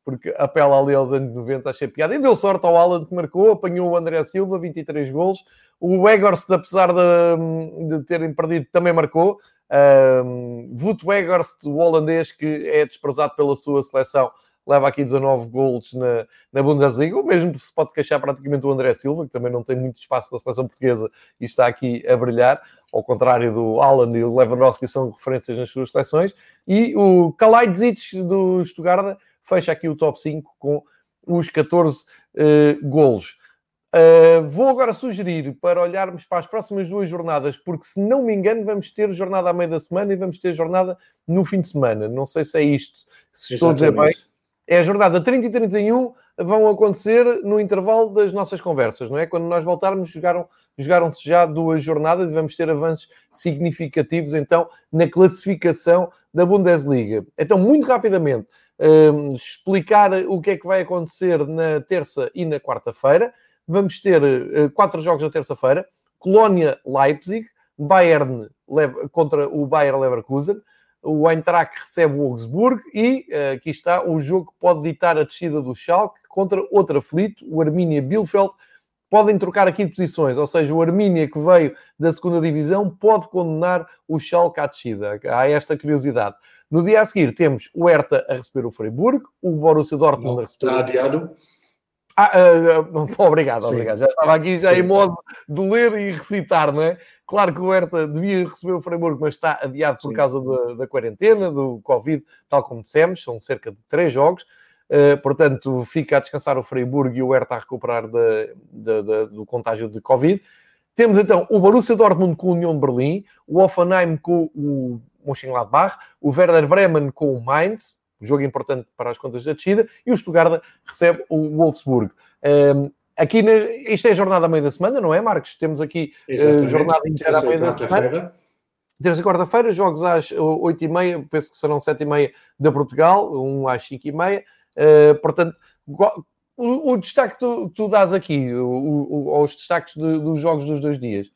Porque apela ali aos anos 90, achei piada. E deu sorte ao Alan que marcou, apanhou o André Silva, 23 gols. O Weghorst, apesar de, de terem perdido, também marcou. Um, Wout Weghorst, o holandês que é desprezado pela sua seleção, leva aqui 19 gols na, na Bundesliga, o mesmo se pode queixar praticamente o André Silva, que também não tem muito espaço na seleção portuguesa e está aqui a brilhar, ao contrário do Alan e do Lewandowski, são referências nas suas seleções, e o Kalajdzic do Stuttgart fecha aqui o top 5 com os 14 uh. Uh, vou agora sugerir para olharmos para as próximas duas jornadas, porque se não me engano, vamos ter jornada à meia da semana e vamos ter jornada no fim de semana. Não sei se é isto, se estou Exatamente. a dizer bem. É a jornada 30 e 31 vão acontecer no intervalo das nossas conversas, não é? Quando nós voltarmos, jogaram, jogaram-se já duas jornadas e vamos ter avanços significativos então na classificação da Bundesliga. Então, muito rapidamente, um, explicar o que é que vai acontecer na terça e na quarta-feira. Vamos ter uh, quatro jogos na terça-feira: Colónia-Leipzig, Bayern contra o Bayer Leverkusen o Eintracht recebe o Augsburg e uh, aqui está o jogo que pode ditar a descida do Schalke contra outro aflito, o Arminia Bielefeld. Podem trocar aqui de posições, ou seja, o Arminia que veio da segunda divisão pode condenar o Schalke à descida. Há esta curiosidade. No dia a seguir temos o Hertha a receber o Freiburg, o Borussia Dortmund Não, a receber... Está adiado. Ah, uh, uh, obrigado, Sim. obrigado. Já estava aqui já Sim. em modo de ler e recitar, não é? Claro que o Hertha devia receber o Freiburg, mas está adiado por Sim. causa da, da, quarentena, do Covid, tal como dissemos, são cerca de três jogos. Uh, portanto, fica a descansar o Freiburg e o Hertha a recuperar de, de, de, do contágio de Covid. Temos então o Borussia Dortmund com o União de Berlim, o Offenheim com o Mönchengladbach, o Werder Bremen com o Mainz, jogo importante para as contas da descida, e o Stuttgart recebe o Wolfsburg. Um, aqui, na, isto é jornada à meia da semana, não é, Marcos? Temos aqui uh, jornada inteira à meia da semana. Terça e quarta-feira, jogos às 8h30, penso que serão 7h30 da Portugal, um às 5h30. Uh, portanto, o, o, destaque que tu, tu dás aqui, o, o, os destaques de, dos jogos dos dois dias.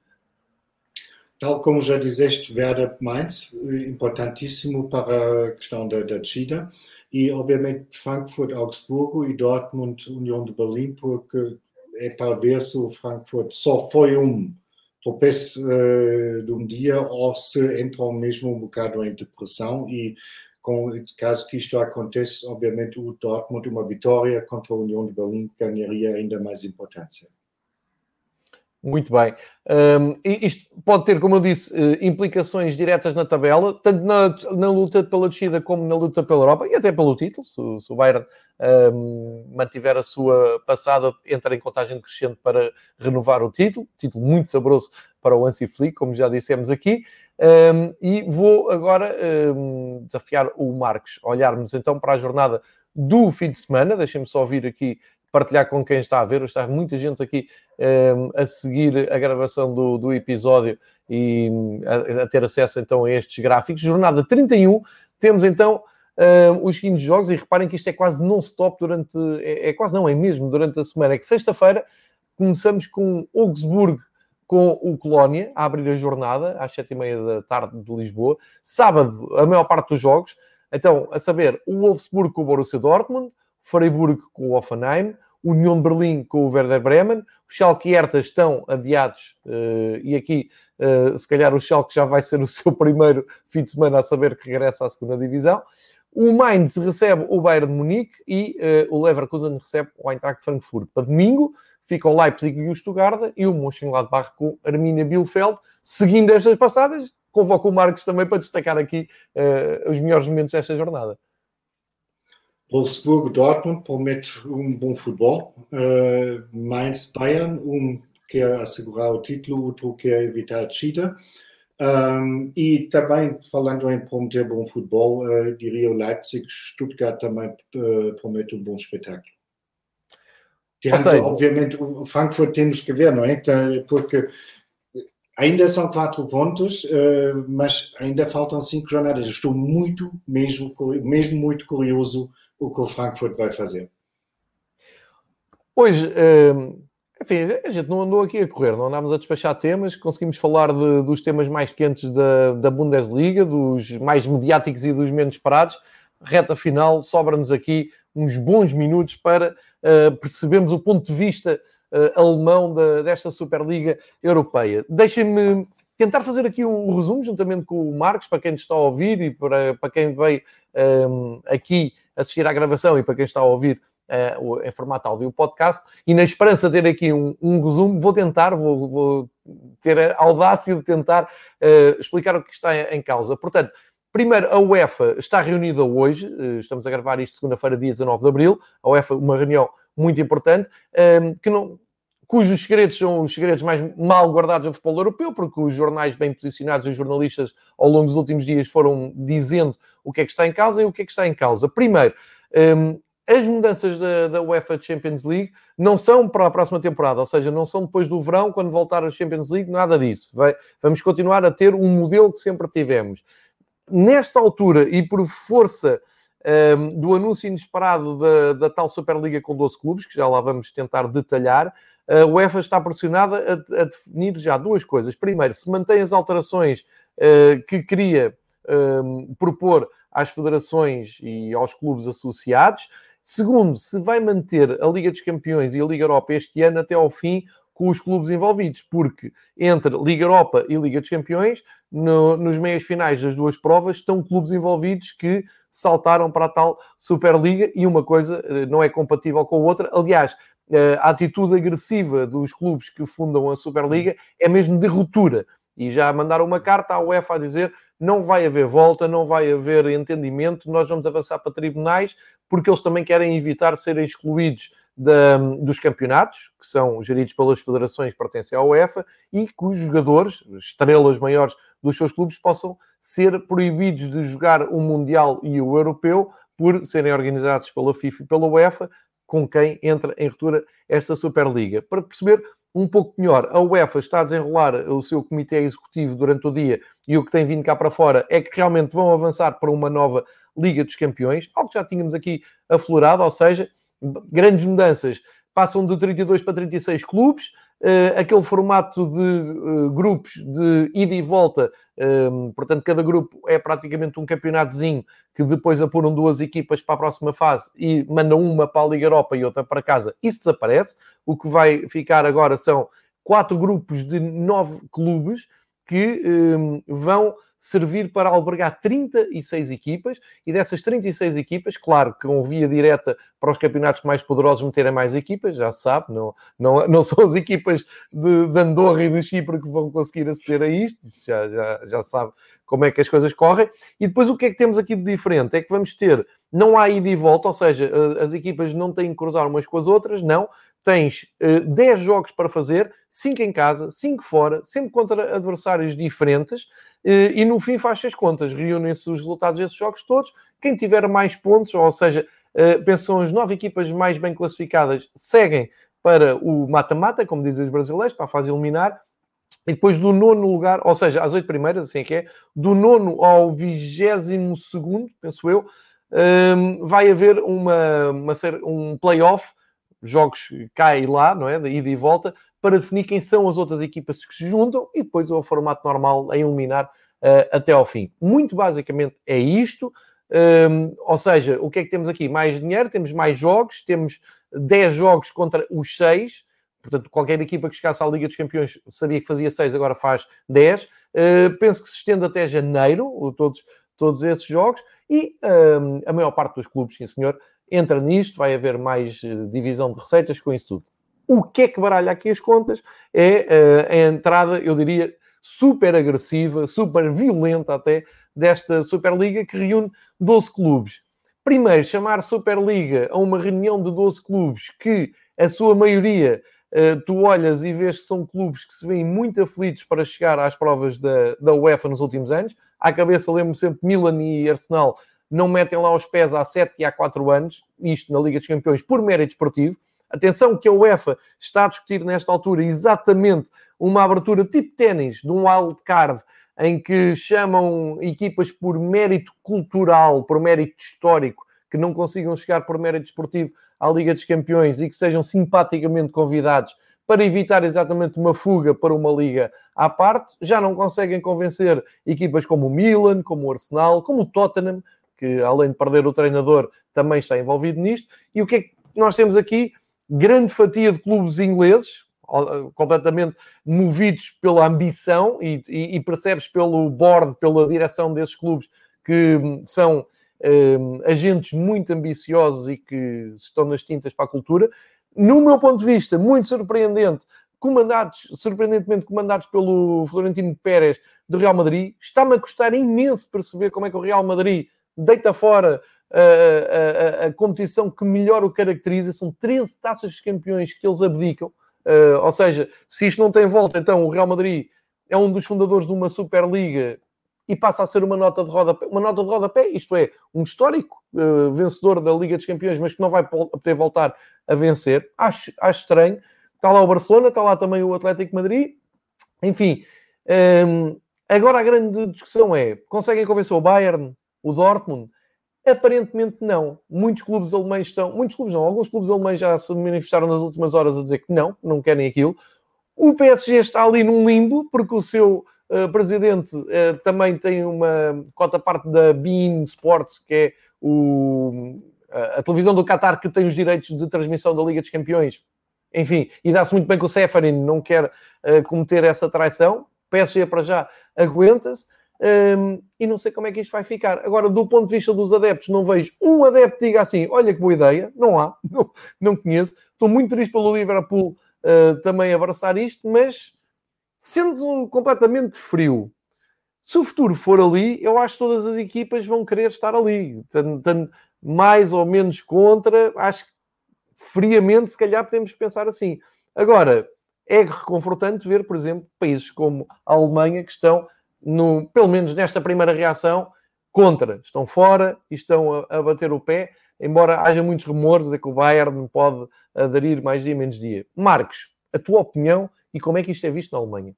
Tal como já disseste, Werder Mainz, importantíssimo para a questão da, da descida, e obviamente Frankfurt, Augsburgo e Dortmund, União de Berlim, porque é para ver se o Frankfurt só foi um tropeço uh, de um dia ou se entram mesmo um bocado em depressão e com, caso que isto aconteça, obviamente o Dortmund, uma vitória contra a União de Berlim ganharia ainda mais importância. Muito bem. Um, isto pode ter, como eu disse, eh, implicações diretas na tabela, tanto na, na, luta pela descida como na luta pela Europa e até pelo título. Se, se o Bayern um, mantiver a sua passada, entra em contagem crescente para renovar o título. Título muito saboroso para o Ansi Flick, como já dissemos aqui. Um, e vou agora desafiar o Marcos, olharmos então para a jornada do fim de semana. Deixem-me só vir aqui partilhar com quem está a ver. Está muita gente aqui um, ehm, a seguir a gravação do, do episódio e a, a, ter acesso então a estes gráficos. Jornada 31, temos então um, ehm, os seguintes jogos e reparem que isto é quase non-stop durante, é, é, quase não, é mesmo durante a semana. É que sexta-feira começamos com Augsburg com o Colónia a abrir a jornada às sete e meia da tarde de Lisboa. Sábado, a maior parte dos jogos. Então, a saber, o Wolfsburg com o Borussia Dortmund, Freiburg com o Offenheim, União de Berlim com o Werder Bremen, os Schalke e Hertha estão adiados uh, e aqui uh, se calhar o Schalke já vai ser o seu primeiro fim de semana a saber que regressa à segunda divisão. O Mainz recebe o Bayern de Munique e uh, o Leverkusen recebe o Eintracht Frankfurt. Para domingo fica o Leipzig e o Stuttgart e o Mönchengladbach com Arminia Bielefeld. Seguindo estas passadas, convoco o Marcos também para destacar aqui os melhores momentos desta jornada. Wolfsburg-Dortmund promete um bom futebol. Uh, Mainz-Bayern, um quer assegurar o título, outro quer evitar a descida. Um, e também, falando em prometer bom futebol, uh, diria o Leipzig, Stuttgart também uh, promete um bom espetáculo. Tirando, obviamente, o Frankfurt temos que ver, não é? Porque ainda são quatro pontos, uh, mas ainda faltam cinco jornadas. Estou muito, mesmo, mesmo muito curioso o que o Frankfurt vai fazer. Hoje, enfim, a gente não andou aqui a correr, não andámos a despachar temas, conseguimos falar de, dos temas mais quentes da, da Bundesliga, dos mais mediáticos e dos menos parados. Reta final, sobra-nos aqui uns bons minutos para uh, percebermos o ponto de vista uh, alemão da, desta Superliga Europeia. Deixem-me tentar fazer aqui um resumo, juntamente com o Marcos, para quem está a ouvir e para, para quem veio um, eh, aqui assistir à gravação e para quem está a ouvir uh, em formato áudio podcast, e na esperança de ter aqui um, um resumo, vou tentar, vou, vou, ter a audácia de tentar uh, explicar o que está em, causa. Portanto, Primeiro, a UEFA está reunida hoje, eh, estamos a gravar isto segunda-feira, dia 19 de abril. A UEFA, uma reunião muito importante, que não, cujos segredos são os segredos mais mal guardados do futebol europeu, porque os jornais bem posicionados e os jornalistas ao longo dos últimos dias foram dizendo o que é que está em causa e o que é que está em causa. Primeiro, ehm, as mudanças da, da, UEFA Champions League não são para a próxima temporada, ou seja, não são depois do verão, quando voltar a Champions League, nada disso. Vai, vamos continuar a ter um modelo que sempre tivemos. Nesta altura, e por força um, do anúncio inesperado da, da, tal Superliga com 12 clubes, que já lá vamos tentar detalhar, a UEFA está pressionada a, a definir já duas coisas. Primeiro, se mantém as alterações uh, que queria um, ehm, propor às federações e aos clubes associados. Segundo, se vai manter a Liga dos Campeões e a Liga Europa este ano até ao fim com os clubes envolvidos, porque entre Liga Europa e Liga dos Campeões, no, nos meios finais das duas provas, estão clubes envolvidos que saltaram para a tal Superliga e uma coisa eh, não é compatível com a outra. Aliás, eh, a atitude agressiva dos clubes que fundam a Superliga é mesmo de ruptura. E já mandaram uma carta à UEFA a dizer não vai haver volta, não vai haver entendimento, nós vamos avançar para tribunais, porque eles também querem evitar serem excluídos da, dos campeonatos, que são geridos pelas federações que pertencem à UEFA, e que os jogadores, estrelas maiores dos seus clubes, possam ser proibidos de jogar o Mundial e o Europeu por serem organizados pela FIFA e pela UEFA, com quem entra em ruptura esta Superliga. Para perceber um pouco melhor, a UEFA está a desenrolar o seu comitê executivo durante o dia e o que tem vindo cá para fora é que realmente vão avançar para uma nova Liga dos Campeões, algo que já tínhamos aqui aflorado, ou seja, grandes mudanças. Passam de 32 para 36 clubes, uh, aquele formato de uh, grupos de ida e volta, um, ehm, portanto, cada grupo é praticamente um campeonatozinho que depois apuram duas equipas para a próxima fase e mandam uma para a Liga Europa e outra para casa. Isso desaparece. O que vai ficar agora são quatro grupos de nove clubes que um, ehm, vão servir para albergar 36 equipas e dessas 36 equipas, claro que com via direta para os campeonatos mais poderosos meterem mais equipas, já sabe, não, não, não são as equipas de, de Andorra e de Chipre que vão conseguir aceder a isto, já, já, já sabe como é que as coisas correm. E depois o que é que temos aqui de diferente? É que vamos ter, não há ida e volta, ou seja, as equipas não têm que cruzar umas com as outras, não, tens uh, 10 jogos para fazer, 5 em casa, 5 fora, sempre contra adversários diferentes, e no fim faz as contas, reúnem-se os resultados desses jogos todos, quem tiver mais pontos, ou seja, uh, pensam as 9 equipas mais bem classificadas, seguem para o mata-mata, como dizem os brasileiros, para a fase eliminar, e depois do nono lugar, ou seja, as oito primeiras, assim é que é, do nono ao vigésimo segundo, penso eu, ehm, vai haver uma, uma, um play-off jogos cá e lá, não é? Da ida e volta, para definir quem são as outras equipas que se juntam e depois o formato normal a eliminar uh, até ao fim. Muito basicamente é isto. Um, ehm, ou seja, o que é que temos aqui? Mais dinheiro, temos mais jogos, temos 10 jogos contra os 6. Portanto, qualquer equipa que chegasse à Liga dos Campeões sabia que fazia 6, agora faz 10. Uh, penso que se estende até janeiro, todos, todos esses jogos. E um, a maior parte dos clubes, sim senhor, entra nisto, vai haver mais uh, divisão de receitas com isso tudo. O que é que baralha aqui as contas é uh, a entrada, eu diria, super agressiva, super violenta até, desta Superliga que reúne 12 clubes. Primeiro, chamar Superliga a uma reunião de 12 clubes que a sua maioria Uh, tu olhas e vês que são clubes que se veem muito aflitos para chegar às provas da, da UEFA nos últimos anos. À cabeça lembro sempre Milan e Arsenal não metem lá os pés há 7 e há 4 anos, isto na Liga dos Campeões, por mérito esportivo. Atenção que a UEFA está a discutir nesta altura exatamente uma abertura tipo ténis, de um wild card, em que chamam equipas por mérito cultural, por mérito histórico, que não consigam chegar por mérito esportivo à Liga dos Campeões e que sejam simpaticamente convidados para evitar exatamente uma fuga para uma liga à parte, já não conseguem convencer equipas como o Milan, como o Arsenal, como o Tottenham, que além de perder o treinador também está envolvido nisto. E o que é que nós temos aqui? Grande fatia de clubes ingleses, completamente movidos pela ambição e, e, e percebes pelo board, pela direção desses clubes que são uh, agentes muito ambiciosos e que estão nas tintas para a cultura. No meu ponto de vista, muito surpreendente, comandados, surpreendentemente comandados pelo Florentino Pérez do Real Madrid. Está-me a custar imenso perceber como é que o Real Madrid deita fora a, a, competição que melhor o caracteriza. São 13 taças de campeões que eles abdicam. Uh, ou seja, se isto não tem volta, então o Real Madrid é um dos fundadores de uma Superliga e passa a ser uma nota de rodapé, uma nota de rodapé, isto é, um histórico uh, vencedor da Liga dos Campeões, mas que não vai poder voltar a vencer. Acho, acho estranho. Está lá o Barcelona, está lá também o Atlético Madrid. Enfim, um, ehm, agora a grande discussão é: conseguem convencer o Bayern, o Dortmund? Aparentemente não. Muitos clubes alemães estão, muitos clubes não, alguns clubes alemães já se manifestaram nas últimas horas a dizer que não, não querem aquilo. O PSG está ali num limbo, porque o seu uh, presidente uh, também tem uma cota parte da Bein Sports, que é o, a, a televisão do Qatar que tem os direitos de transmissão da Liga dos Campeões. Enfim, e dá-se muito bem que o Seferin não quer uh, cometer essa traição. PSG para já aguenta-se. Um, e não sei como é que isto vai ficar. Agora, do ponto de vista dos adeptos, não vejo um adepto que diga assim: olha que boa ideia, não há, não, não conheço. Estou muito triste pelo Liverpool uh, também abraçar isto, mas sendo completamente frio, se o futuro for ali, eu acho que todas as equipas vão querer estar ali. Tanto, mais ou menos contra, acho que friamente, se calhar, podemos pensar assim. Agora, é reconfortante ver, por exemplo, países como a Alemanha que estão, no, pelo menos nesta primeira reação, contra. Estão fora e estão a, a bater o pé, embora haja muitos rumores de que o Bayern pode aderir mais dia menos dia. Marcos, a tua opinião e como é que isto é visto na Alemanha?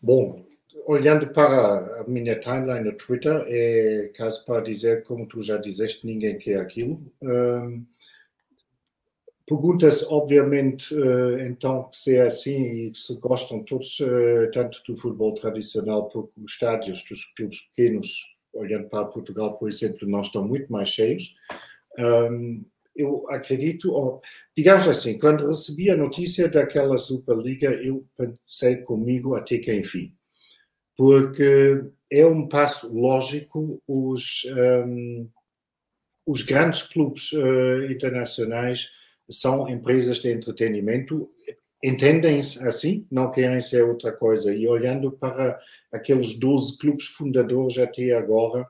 Bom, olhando para a minha timeline no Twitter, é caso para dizer, como tu já disseste, ninguém quer aquilo. Um, perguntas, obviamente, uh, então, se é assim e se gostam todos, uh, tanto do futebol tradicional, porque os estádios dos clubes pequenos, olhando para Portugal, por exemplo, não estão muito mais cheios. Eu acredito, digamos assim, quando recebi a notícia daquela Superliga, eu pensei comigo até que enfim, porque é um passo lógico os, um, os grandes clubes uh, internacionais são empresas de entretenimento, entendem-se assim, não querem ser outra coisa. E olhando para aqueles 12 clubes fundadores até agora,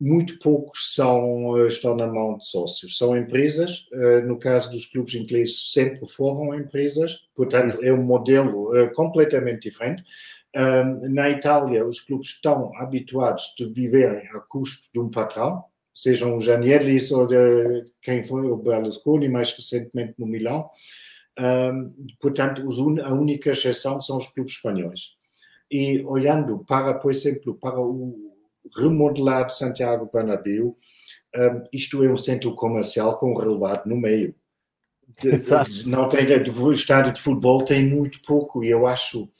muito poucos são, eh, estão na mão de sócios. São empresas, eh, no caso dos clubes ingleses, sempre foram empresas, portanto, é um modelo eh, completamente diferente. Na Itália, os clubes estão habituados de viverem a custo de um patrão, sejam os Agnellis ou de quem foi o Berlusconi, mais recentemente no Milão. Portanto, a única exceção são os clubes espanhóis. E olhando para, por exemplo, para o remodelado Santiago Bernabéu, um, isto é um centro comercial com relevado no meio. Exato. Não tem, o estádio de futebol tem muito pouco e eu acho, de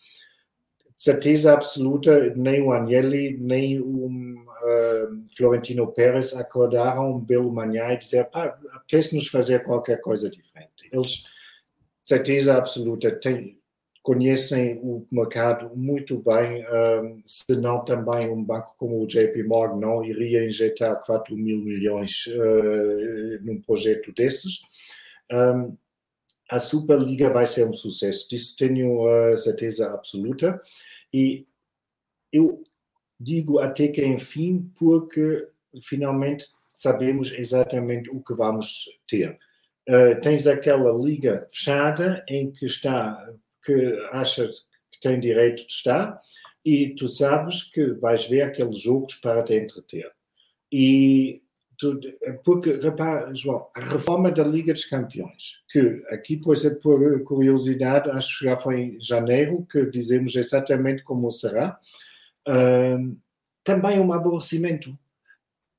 certeza absoluta, nem o Agnelli, nem o uh, Florentino Pérez acordaram belo manhã e dizer, pá, apetece-nos fazer qualquer coisa diferente. Eles, certeza absoluta, têm conhecem o mercado muito bem, um, senão também um banco como o JP Morgan não iria injetar 4 mil milhões uh, num projeto desses. Um, a Superliga vai ser um sucesso, disso tenho a certeza absoluta. E eu digo até que enfim, porque finalmente sabemos exatamente o que vamos ter. Uh, tens aquela liga fechada em que está, que acha que tem direito de estar, e tu sabes que vais ver aqueles jogos para te entreter. E porque, repara, João, a reforma da Liga dos Campeões, que aqui, pois é por curiosidade, acho que já foi em janeiro que dizemos exatamente como será, uh, também um aborrecimento.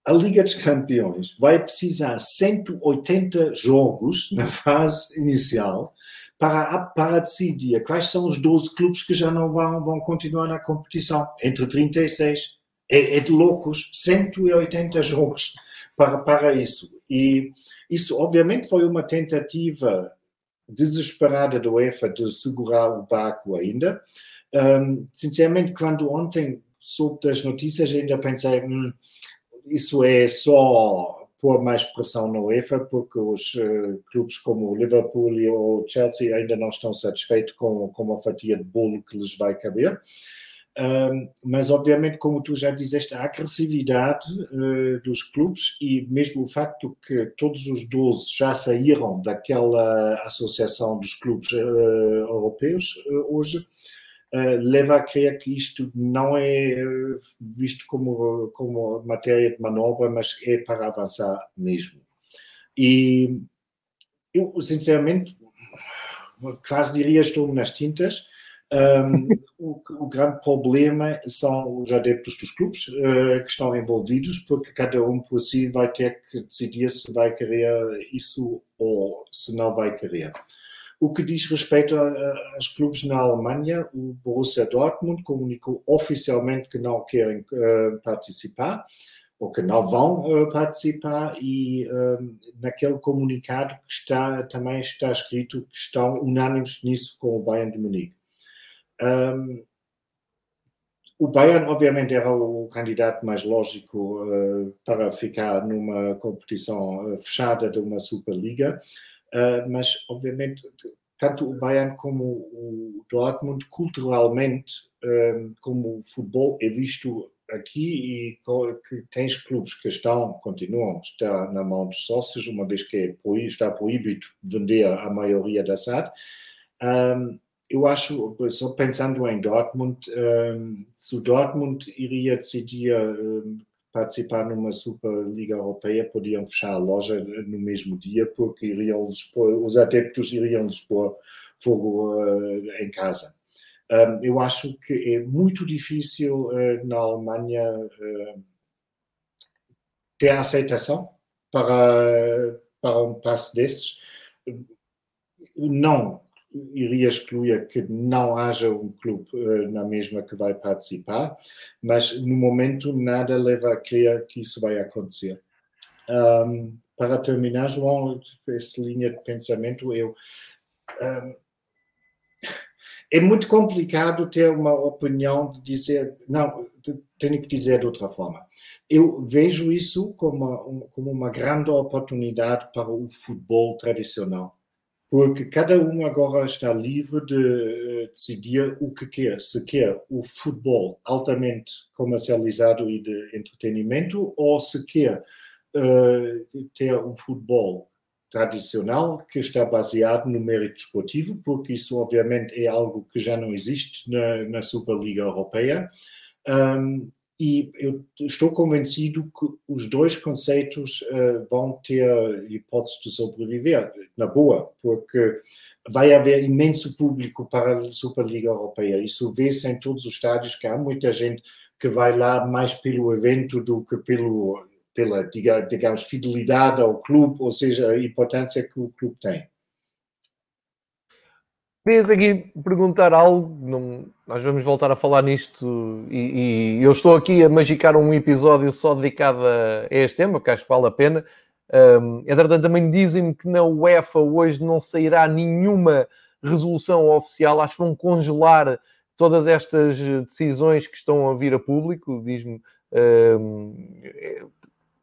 A Liga dos Campeões vai precisar 180 jogos na fase inicial para, para decidir quais são os 12 clubes que já não vão, vão continuar na competição, entre 36. É, é de loucos, 180 jogos para, para isso. E isso, obviamente, foi uma tentativa desesperada do UEFA de segurar o barco ainda. Um, sinceramente, quando ontem soube das notícias, ainda pensei, hum, isso é só pôr mais pressão na UEFA, porque os uh, clubes como o Liverpool e o Chelsea ainda não estão satisfeitos com, com a fatia de bolo que lhes vai caber. Mas, obviamente, como tu já dizeste, a agressividade uh, dos clubes e mesmo o facto que todos os 12 já saíram daquela associação dos clubes uh, europeus uh, hoje, leva a crer que isto não é visto como, como matéria de manobra, mas é para avançar mesmo. E eu, sinceramente, quase diria estou nas tintas, um, o, o, grande problema são os adeptos dos clubes uh, que estão envolvidos, porque cada um por si vai ter que decidir se vai querer isso ou se não vai querer. O que diz respeito aos clubes na Alemanha, o Borussia Dortmund comunicou oficialmente que não querem uh, participar ou que não vão uh, participar e naquele comunicado que está também está escrito que estão unânimes nisso com o Bayern de Munique. Um, o Bayern, obviamente, era o candidato mais lógico uh, para ficar numa competição uh, fechada de uma Superliga, uh, mas, obviamente, tanto o Bayern como o Dortmund, culturalmente, como o futebol é visto aqui e que tens clubes que estão, continuam, está na mão dos sócios, uma vez que é, está proibido vender a maioria da SAD. Eu acho, só pensando em Dortmund, um, se o Dortmund iria decidir um, participar numa Superliga Europeia, podiam fechar a loja no mesmo dia, porque iriam os adeptos iriam lhes pôr fogo uh, em casa. Um, eu acho que é muito difícil uh, na Alemanha uh, ter aceitação para, para um passo desses. Não iria excluir que não haja um clube uh, na mesma que vai participar, mas no momento nada leva a crer que isso vai acontecer. Um, para terminar, João, essa linha de pensamento, eu. Um, é muito complicado ter uma opinião de dizer, não, tenho que dizer de outra forma. Eu vejo isso como uma, como uma grande oportunidade para o futebol tradicional porque cada um agora está livre de eh, decidir o que quer, se quer o futebol altamente comercializado e de entretenimento ou se quer uh, ter um futebol tradicional que está baseado no mérito esportivo, porque isso obviamente é algo que já não existe na, na Superliga Europeia. Um, e eu estou convencido que os dois conceitos uh, vão ter hipóteses de sobreviver, na boa, porque vai haver imenso público para a Superliga Europeia. Isso vê-se em todos os estádios, que há muita gente que vai lá mais pelo evento do que pelo, pela, digamos, fidelidade ao clube, ou seja, a importância que o clube tem. Queria aqui perguntar algo, não, nós vamos voltar a falar nisto e, e, eu estou aqui a magicar um episódio só dedicado a, este tema, que acho que vale a pena. Um, entretanto, também dizem-me que na UEFA hoje não sairá nenhuma resolução oficial, acho que vão congelar todas estas decisões que estão a vir a público, diz-me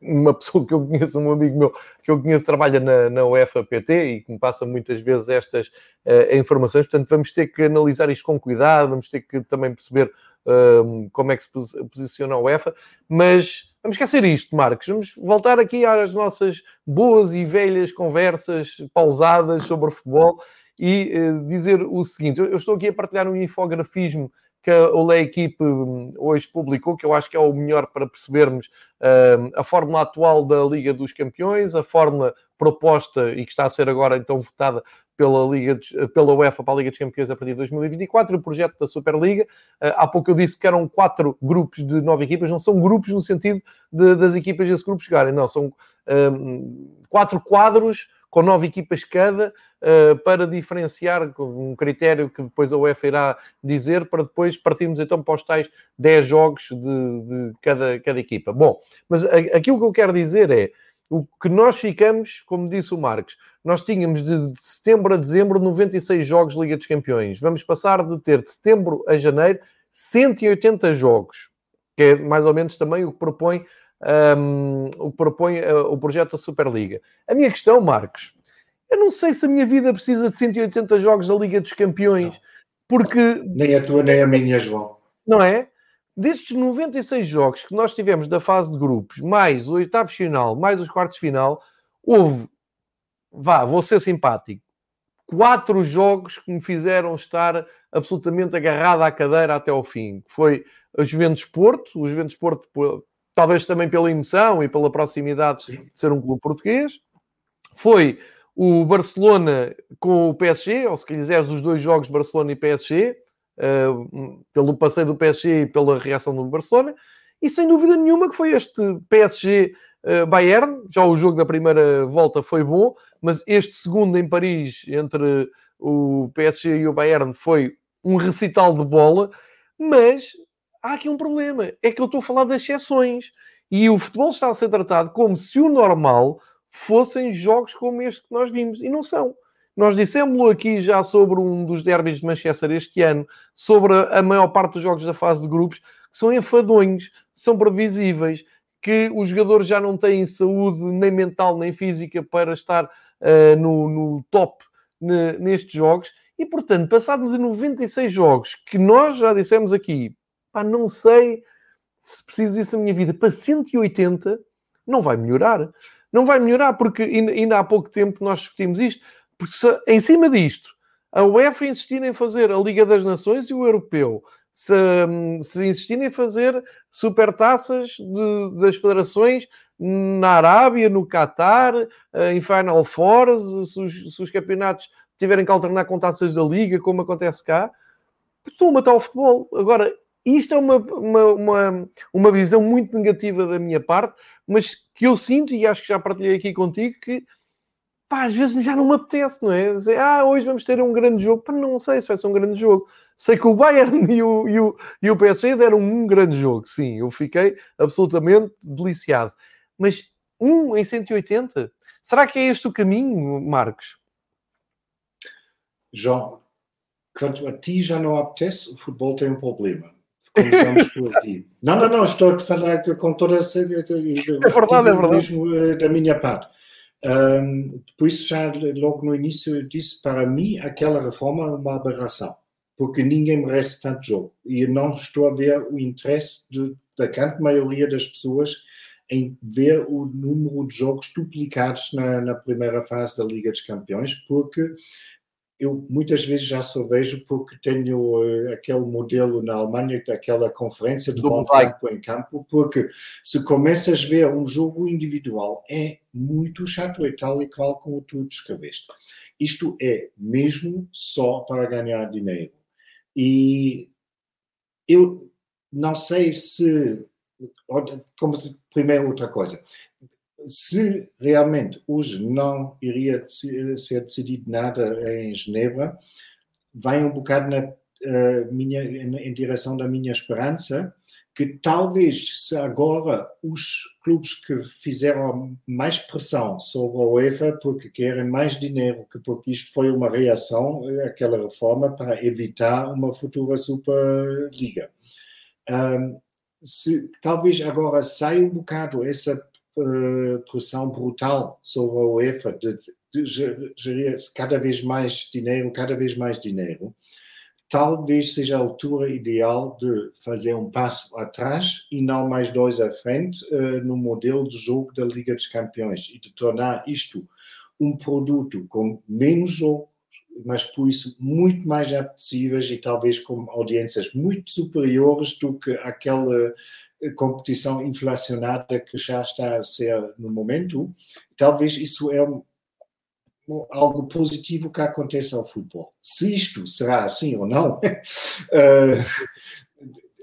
uma pessoa que eu conheço, um amigo meu que eu conheço, trabalha na, na UEFA PT e que me passa muitas vezes estas uh, informações. Portanto, vamos ter que analisar isto com cuidado, vamos ter que também perceber uh, como é que se posiciona a UEFA. Mas vamos esquecer isto, Marcos. Vamos voltar aqui às nossas boas e velhas conversas pausadas sobre futebol e uh, dizer o seguinte: eu, eu estou aqui a partilhar um infografismo que a Lei Equipe hum, hoje publicou, que eu acho que é o melhor para percebermos uh, a fórmula atual da Liga dos Campeões, a fórmula proposta e que está a ser agora então votada pela, Liga de, pela UEFA para a Liga dos Campeões a partir de 2024, o projeto da Superliga. Uh, há pouco eu disse que eram quatro grupos de nove equipas, não são grupos no sentido de, das equipas desse grupo jogarem, não, são um, quatro quadros com nove equipas cada, uh, para diferenciar um critério que depois a UEFA irá dizer, para depois partirmos então para os tais 10 jogos de, de cada, cada equipa. Bom, mas aquilo que eu quero dizer é, o que nós ficamos, como disse o Marcos, nós tínhamos de, de setembro a dezembro 96 jogos de Liga dos Campeões. Vamos passar de ter de setembro a janeiro 180 jogos, que é mais ou menos também o que propõe um, o que propõe uh, o projeto da Superliga. A minha questão, Marcos, eu não sei se a minha vida precisa de 180 jogos da Liga dos Campeões, não. porque. Nem a tua, nem a minha, João. Não é? Destes 96 jogos que nós tivemos da fase de grupos, mais o oitavo final, mais os quartos final, houve, vá, vou ser simpático, quatro jogos que me fizeram estar absolutamente agarrado à cadeira até ao fim. Foi o Juventus Porto, o Juventus Porto talvez também pela emoção e pela proximidade Sim. de ser um clube português. Foi o Barcelona com o PSG, ou se quiseres, os dois jogos Barcelona e PSG, uh, eh, pelo passeio do PSG e pela reação do Barcelona, e sem dúvida nenhuma que foi este PSG eh, Bayern. Já o jogo da primeira volta foi bom, mas este segundo em Paris entre o PSG e o Bayern foi um recital de bola. Mas há aqui um problema: é que eu estou a falar das exceções. E o futebol está a ser tratado como se o normal fossem jogos como este que nós vimos. E não são. Nós dissemos aqui já sobre um dos derbys de Manchester este ano, sobre a maior parte dos jogos da fase de grupos, que são enfadonhos, são previsíveis, que os jogadores já não têm saúde nem mental nem física para estar uh, no, no, top nestes jogos. E, portanto, passado de 96 jogos, que nós já dissemos aqui, pá, não sei se preciso disso na minha vida, para 180, não vai melhorar. Não vai melhorar, porque ainda há pouco tempo nós discutimos isto. Porque se, em cima disto, a UEFA insistir em fazer a Liga das Nações e o Europeu, se, se insistirem em fazer supertaças de, das federações na Arábia, no Qatar, eh, em Final Four, se os, se os campeonatos tiverem que alternar com taças da Liga, como acontece cá, estão a matar o futebol. Agora, isto é uma, uma, uma, uma visão muito negativa da minha parte, mas que eu sinto, e acho que já partilhei aqui contigo, que pá, às vezes já não me apetece, não é? Dizer, ah, hoje vamos ter um grande jogo. Pá, não sei se vai ser um grande jogo. Sei que o Bayern e o, e o, e o PSG deram um grande jogo, sim. Eu fiquei absolutamente deliciado. Mas um em 180? Será que é este o caminho, Marcos? João, quanto a ti já não apetece, o futebol tem um problema Começamos por aqui. Não, não, não, estou a falar com toda a. É verdade, é verdade. Eh, da minha parte. Um, por isso, já logo no início, eu disse para mim aquela reforma é uma aberração, porque ninguém merece tanto jogo. E não estou a ver o interesse de, da grande maioria das pessoas em ver o número de jogos duplicados na, na primeira fase da Liga dos Campeões, porque eu muitas vezes já só vejo porque tenho uh, aquele modelo na Alemanha daquela conferência de volta campo em campo, porque se começas a ver um jogo individual é muito chato e tal e qual como tu descreveste. Isto é mesmo só para ganhar dinheiro. E eu não sei se como primeiro outra coisa se realmente hoje não iria ser decidido nada em Genebra, vai um bocado na, uh, minha, em, direção da minha esperança que talvez se agora os clubes que fizeram mais pressão sobre a UEFA porque querem mais dinheiro, que porque isto foi uma reação àquela reforma para evitar uma futura Superliga. Um, se, talvez agora saia um bocado essa uh, pressão brutal sobre a UEFA de, de, de gerir cada vez mais dinheiro, cada vez mais dinheiro. Talvez seja a altura ideal de fazer um passo atrás e não mais dois à frente uh, no modelo de jogo da Liga dos Campeões e de tornar isto um produto com menos jogos, mas por isso muito mais apetecíveis e talvez com audiências muito superiores do que aquela eh, competição inflacionada que já está a ser no momento. Talvez isso é algo positivo que aconteça ao futebol. Se isto será assim ou não, eh,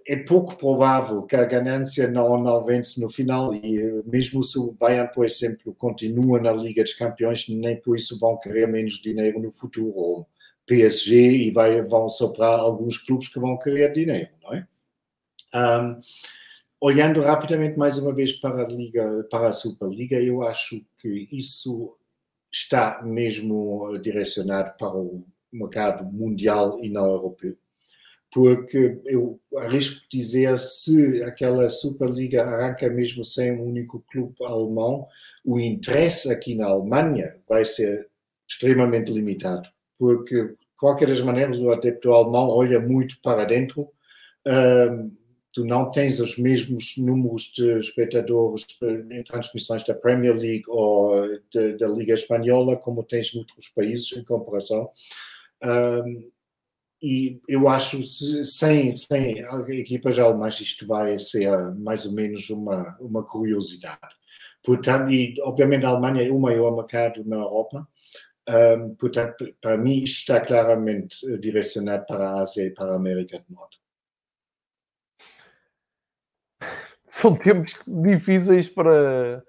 é pouco provável que a ganância não, não vence no final e eh, mesmo se o Bayern, por exemplo, continua na Liga dos Campeões, nem por isso vão querer menos dinheiro no futuro, ou PSG, e vai, vão soprar alguns clubes que vão querer dinheiro, não é? Um, olhando rapidamente mais uma vez para a Liga, para a Superliga, eu acho que isso está mesmo direcionado para o mercado mundial e não europeu. Porque eu arrisco dizer, se aquela Superliga arranca mesmo sem um único clube alemão, o interesse aqui na Alemanha vai ser extremamente limitado. Porque, de qualquer das maneiras, o adepto alemão olha muito para dentro. Um, tu não tens os mesmos números de espectadores em transmissões da Premier League ou de, da Liga Espanhola como tens noutros países em comparação. Um, e eu acho sem, sem equipas alemãs isto vai ser mais ou menos uma, uma curiosidade. Portanto, e obviamente a Alemanha é o maior mercado na Europa, um, portanto, para mim isto está claramente direcionado para a Ásia e para a América do Norte. São tempos difíceis para,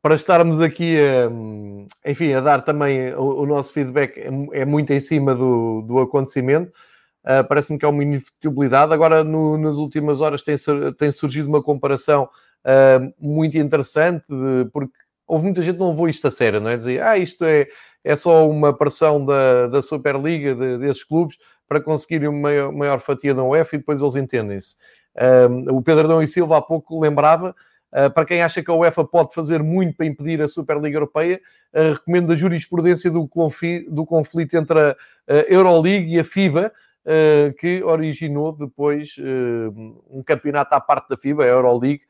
para estarmos aqui a, enfim, a dar também o, o nosso feedback é, é, muito em cima do, do acontecimento. Uh, Parece-me que é uma inevitabilidade. Agora, no, nas últimas horas, tem, tem surgido uma comparação uh, muito interessante, de, porque houve muita gente que não levou isto a sério, não é? Dizer, ah, isto é, é só uma pressão da, da Superliga, de, desses clubes, para conseguirem uma maior, maior fatia da UEFA e depois eles entendem-se o Pedro e Silva há pouco lembrava, uh, para quem acha que a UEFA pode fazer muito para impedir a Superliga Europeia, uh, recomendo a jurisprudência do, conflito entre a Euroleague e a FIBA, Uh, que originou depois um campeonato à parte da FIBA, a Euroleague,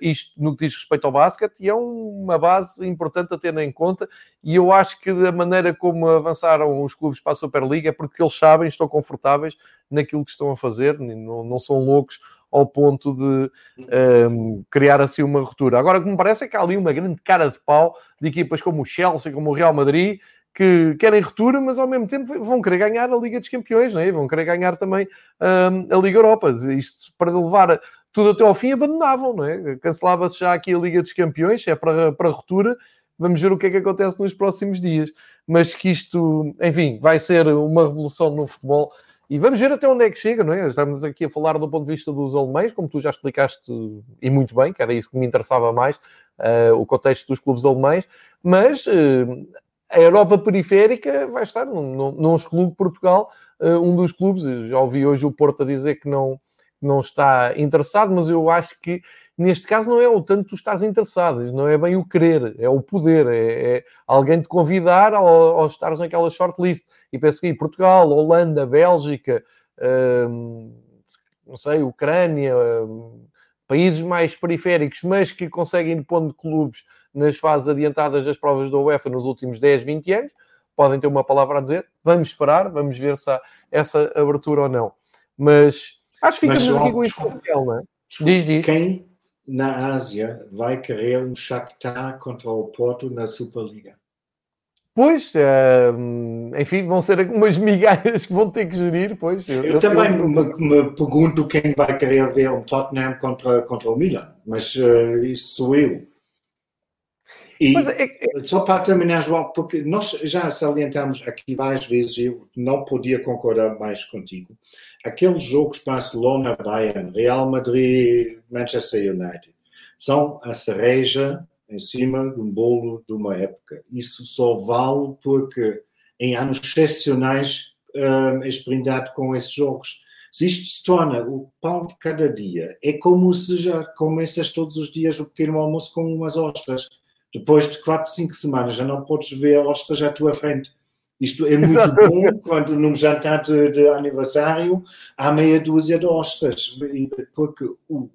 isto no que diz respeito ao basquete, e é uma base importante a ter em conta, e eu acho que da maneira como avançaram os clubes para a Superliga é porque eles sabem, estão confortáveis naquilo que estão a fazer, não, não são loucos ao ponto de um, ehm, criar assim uma ruptura. Agora, o que me parece é que há ali uma grande cara de pau de equipas como o Chelsea, como o Real Madrid, que querem ruptura, mas ao mesmo tempo vão querer ganhar a Liga dos Campeões, não é? vão querer ganhar também um, ehm, a Liga Europa. Isto para levar tudo até ao fim abandonavam, não é? Cancelava-se já aqui a Liga dos Campeões, é para, para ruptura. Vamos ver o que é que acontece nos próximos dias. Mas que isto, enfim, vai ser uma revolução no futebol e vamos ver até onde é que chega, não é? Estamos aqui a falar do ponto de vista dos alemães, como tu já explicaste e muito bem, que era isso que me interessava mais, uh, o contexto dos clubes alemães, mas uh, a Europa periférica vai estar num clube Portugal, uh, um dos clubes, já ouvi hoje o Porto a dizer que não, não está interessado, mas eu acho que neste caso não é o tanto tu estás interessado, não é bem o querer, é o poder, é, é alguém te convidar ao, ao estares naquela shortlist. E penso que Portugal, Holanda, Bélgica, hum, não sei, Ucrânia, hum, países mais periféricos, mas que conseguem pondo clubes nas fases adiantadas das provas da UEFA nos últimos 10, 20 anos, podem ter uma palavra a dizer. Vamos esperar, vamos ver se há essa abertura ou não. Mas acho que ficamos aqui com isso não é? Diz, diz. Quem na Ásia vai querer um Shakhtar contra o Porto na Superliga? Pois, uh, enfim, vão ser umas migalhas que vão ter que gerir, pois. Eu, eu também eu... Me, me, pergunto quem vai querer ver um Tottenham contra, contra o Milan, mas uh, isso sou eu. E é, é... só para terminar, João, porque nós já salientamos aqui várias vezes, eu não podia concordar mais contigo. Aqueles jogos Barcelona, Bayern, Real Madrid, Manchester United, são a cereja em cima de um bolo de uma época. Isso só vale porque em anos excepcionais és brindado com esses jogos. Se isto se torna o pão de cada dia, é como se já começas todos os dias o pequeno almoço com umas ostras. Depois de 4, 5 semanas já não podes ver ostras à tua frente. Isto é muito Exato. bom quando num jantar de, de, aniversário há meia dúzia de ostras, porque o,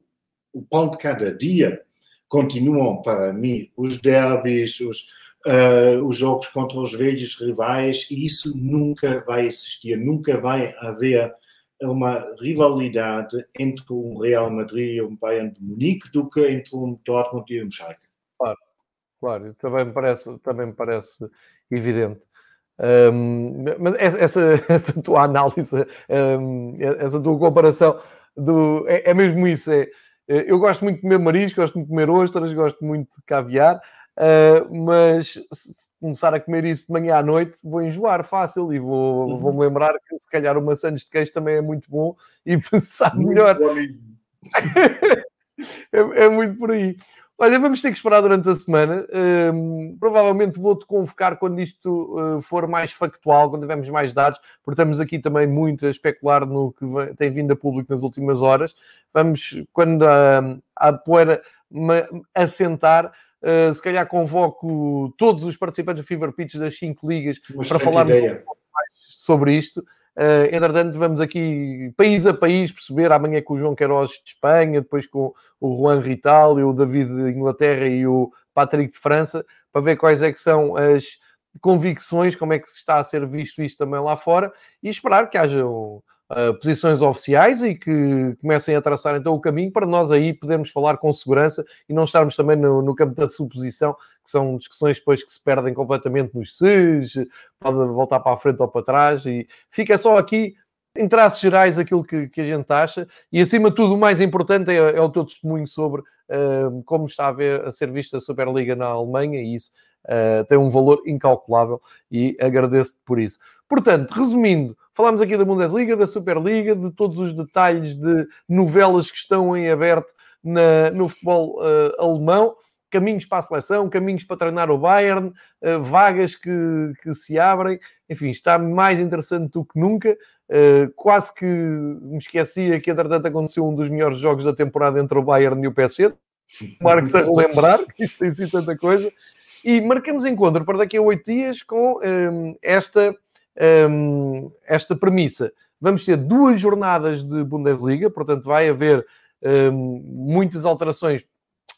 o pão de cada dia continuam para mim os derbys, os, uh, os jogos contra os velhos rivais, e isso nunca vai existir, nunca vai haver uma rivalidade entre um Real Madrid e um Bayern de Munique do que entre um Dortmund e um Schalke. Claro, claro, também me parece, também me parece evidente. Um, mas essa, essa, tua análise, um, essa tua comparação do, é, é mesmo isso. É, eu gosto muito de comer marisco, gosto muito de comer ostras, gosto muito de caviar, uh, mas se começar a comer isso de manhã à noite, vou enjoar fácil e vou, uhum. vou-me lembrar que se calhar uma sandes de queijo também é muito bom e sabe melhor. é, é muito por aí. Olha, vamos ter que esperar durante a semana. Um, provavelmente vou-te convocar quando isto uh, for mais factual, quando tivermos mais dados, porque estamos aqui também muito a especular no que vem, tem vindo a público nas últimas horas. Vamos, quando uh, a poeira assentar, uh, se calhar convoco todos os participantes do Fever Pitch das 5 ligas para falar mais sobre isto. Uh, entretanto, vamos aqui país a país perceber. Amanhã com o João Queiroz de Espanha, depois com o Juan Rital o David de Inglaterra e o Patrick de França, para ver quais é que são as convicções, como é que está a ser visto isto também lá fora e esperar que haja um, uh, posições oficiais e que comecem a traçar então o caminho para nós aí podermos falar com segurança e não estarmos também no, no campo da suposição, que são discussões depois que se perdem completamente nos SES, pode voltar para a frente ou para trás e fica só aqui em traços gerais aquilo que, que, a gente acha e acima de tudo o mais importante é, é o teu testemunho sobre uh, como está a, ver, a ser vista a Superliga na Alemanha e isso uh, tem um valor incalculável e agradeço-te por isso. Portanto, resumindo, falámos aqui da Bundesliga, da Superliga, de todos os detalhes de novelas que estão em aberto na, no futebol uh, alemão, caminhos para a seleção, caminhos para treinar o Bayern, uh, vagas que, que, se abrem, enfim, está mais interessante do que nunca. Quase que me esquecia que, entretanto, aconteceu um dos melhores jogos da temporada entre o Bayern e o PSG. Marcos a relembrar, que isto tem sido tanta coisa. E marcamos encontro para daqui a oito dias com um, esta um, esta premissa. Vamos ter duas jornadas de Bundesliga, portanto, vai haver um, muitas alterações.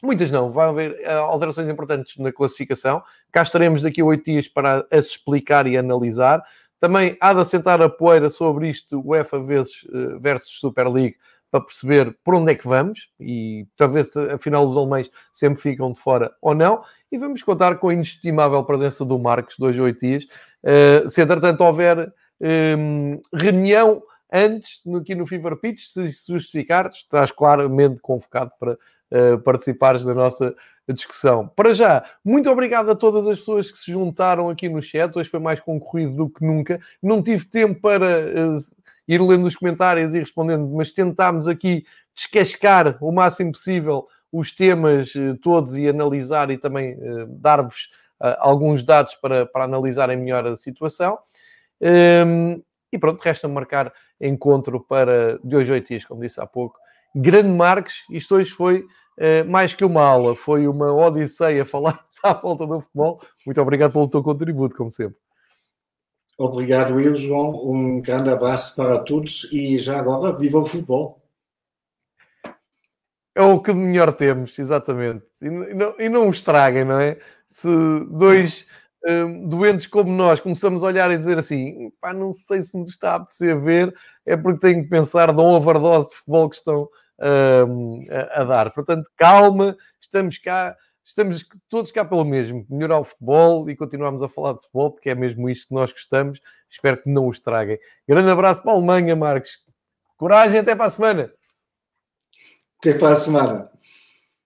Muitas não, vai haver uh, alterações importantes na classificação. Cá estaremos daqui a oito dias para as explicar e analisar. Também há de assentar a poeira sobre isto, UEFA vezes, uh, versus Super League, para perceber por onde é que vamos e talvez afinal os alemães sempre ficam de fora ou não. E vamos contar com a inestimável presença do Marcos, dois ou oito dias. Uh, se entretanto houver um, ehm, reunião antes aqui no Fever Pitch, se justificar, estás claramente convocado para uh, participares da nossa discussão. Para já, muito obrigado a todas as pessoas que se juntaram aqui no chat. Hoje foi mais concorrido do que nunca. Não tive tempo para uh, ir lendo os comentários e respondendo, mas tentámos aqui descascar o máximo possível os temas uh, todos e analisar e também uh, dar-vos alguns dados para, para analisarem melhor a situação. Ehm, e pronto, resta marcar encontro para de hoje oito dias, como disse há pouco. Grande Marques, isto hoje foi mais que uma aula, foi uma odisseia falar à volta do futebol. Muito obrigado pelo teu contributo, como sempre. Obrigado, eu, João. Um grande abraço para todos e já agora, viva o futebol! É o que melhor temos, exatamente. E não, e não o estraguem, não é? Se dois um, doentes como nós começamos a olhar e dizer assim, pá, não sei se me está a apetecer ver, é porque tenho que pensar de uma overdose de futebol que estão um, a, a dar. Portanto, calma, estamos cá estamos todos cá pelo mesmo, melhorar o futebol e continuarmos a falar de futebol, porque é mesmo isto que nós gostamos. Espero que não o estraguem. Grande abraço para a Alemanha, Marcos. Coragem, até para a semana. Até para a semana.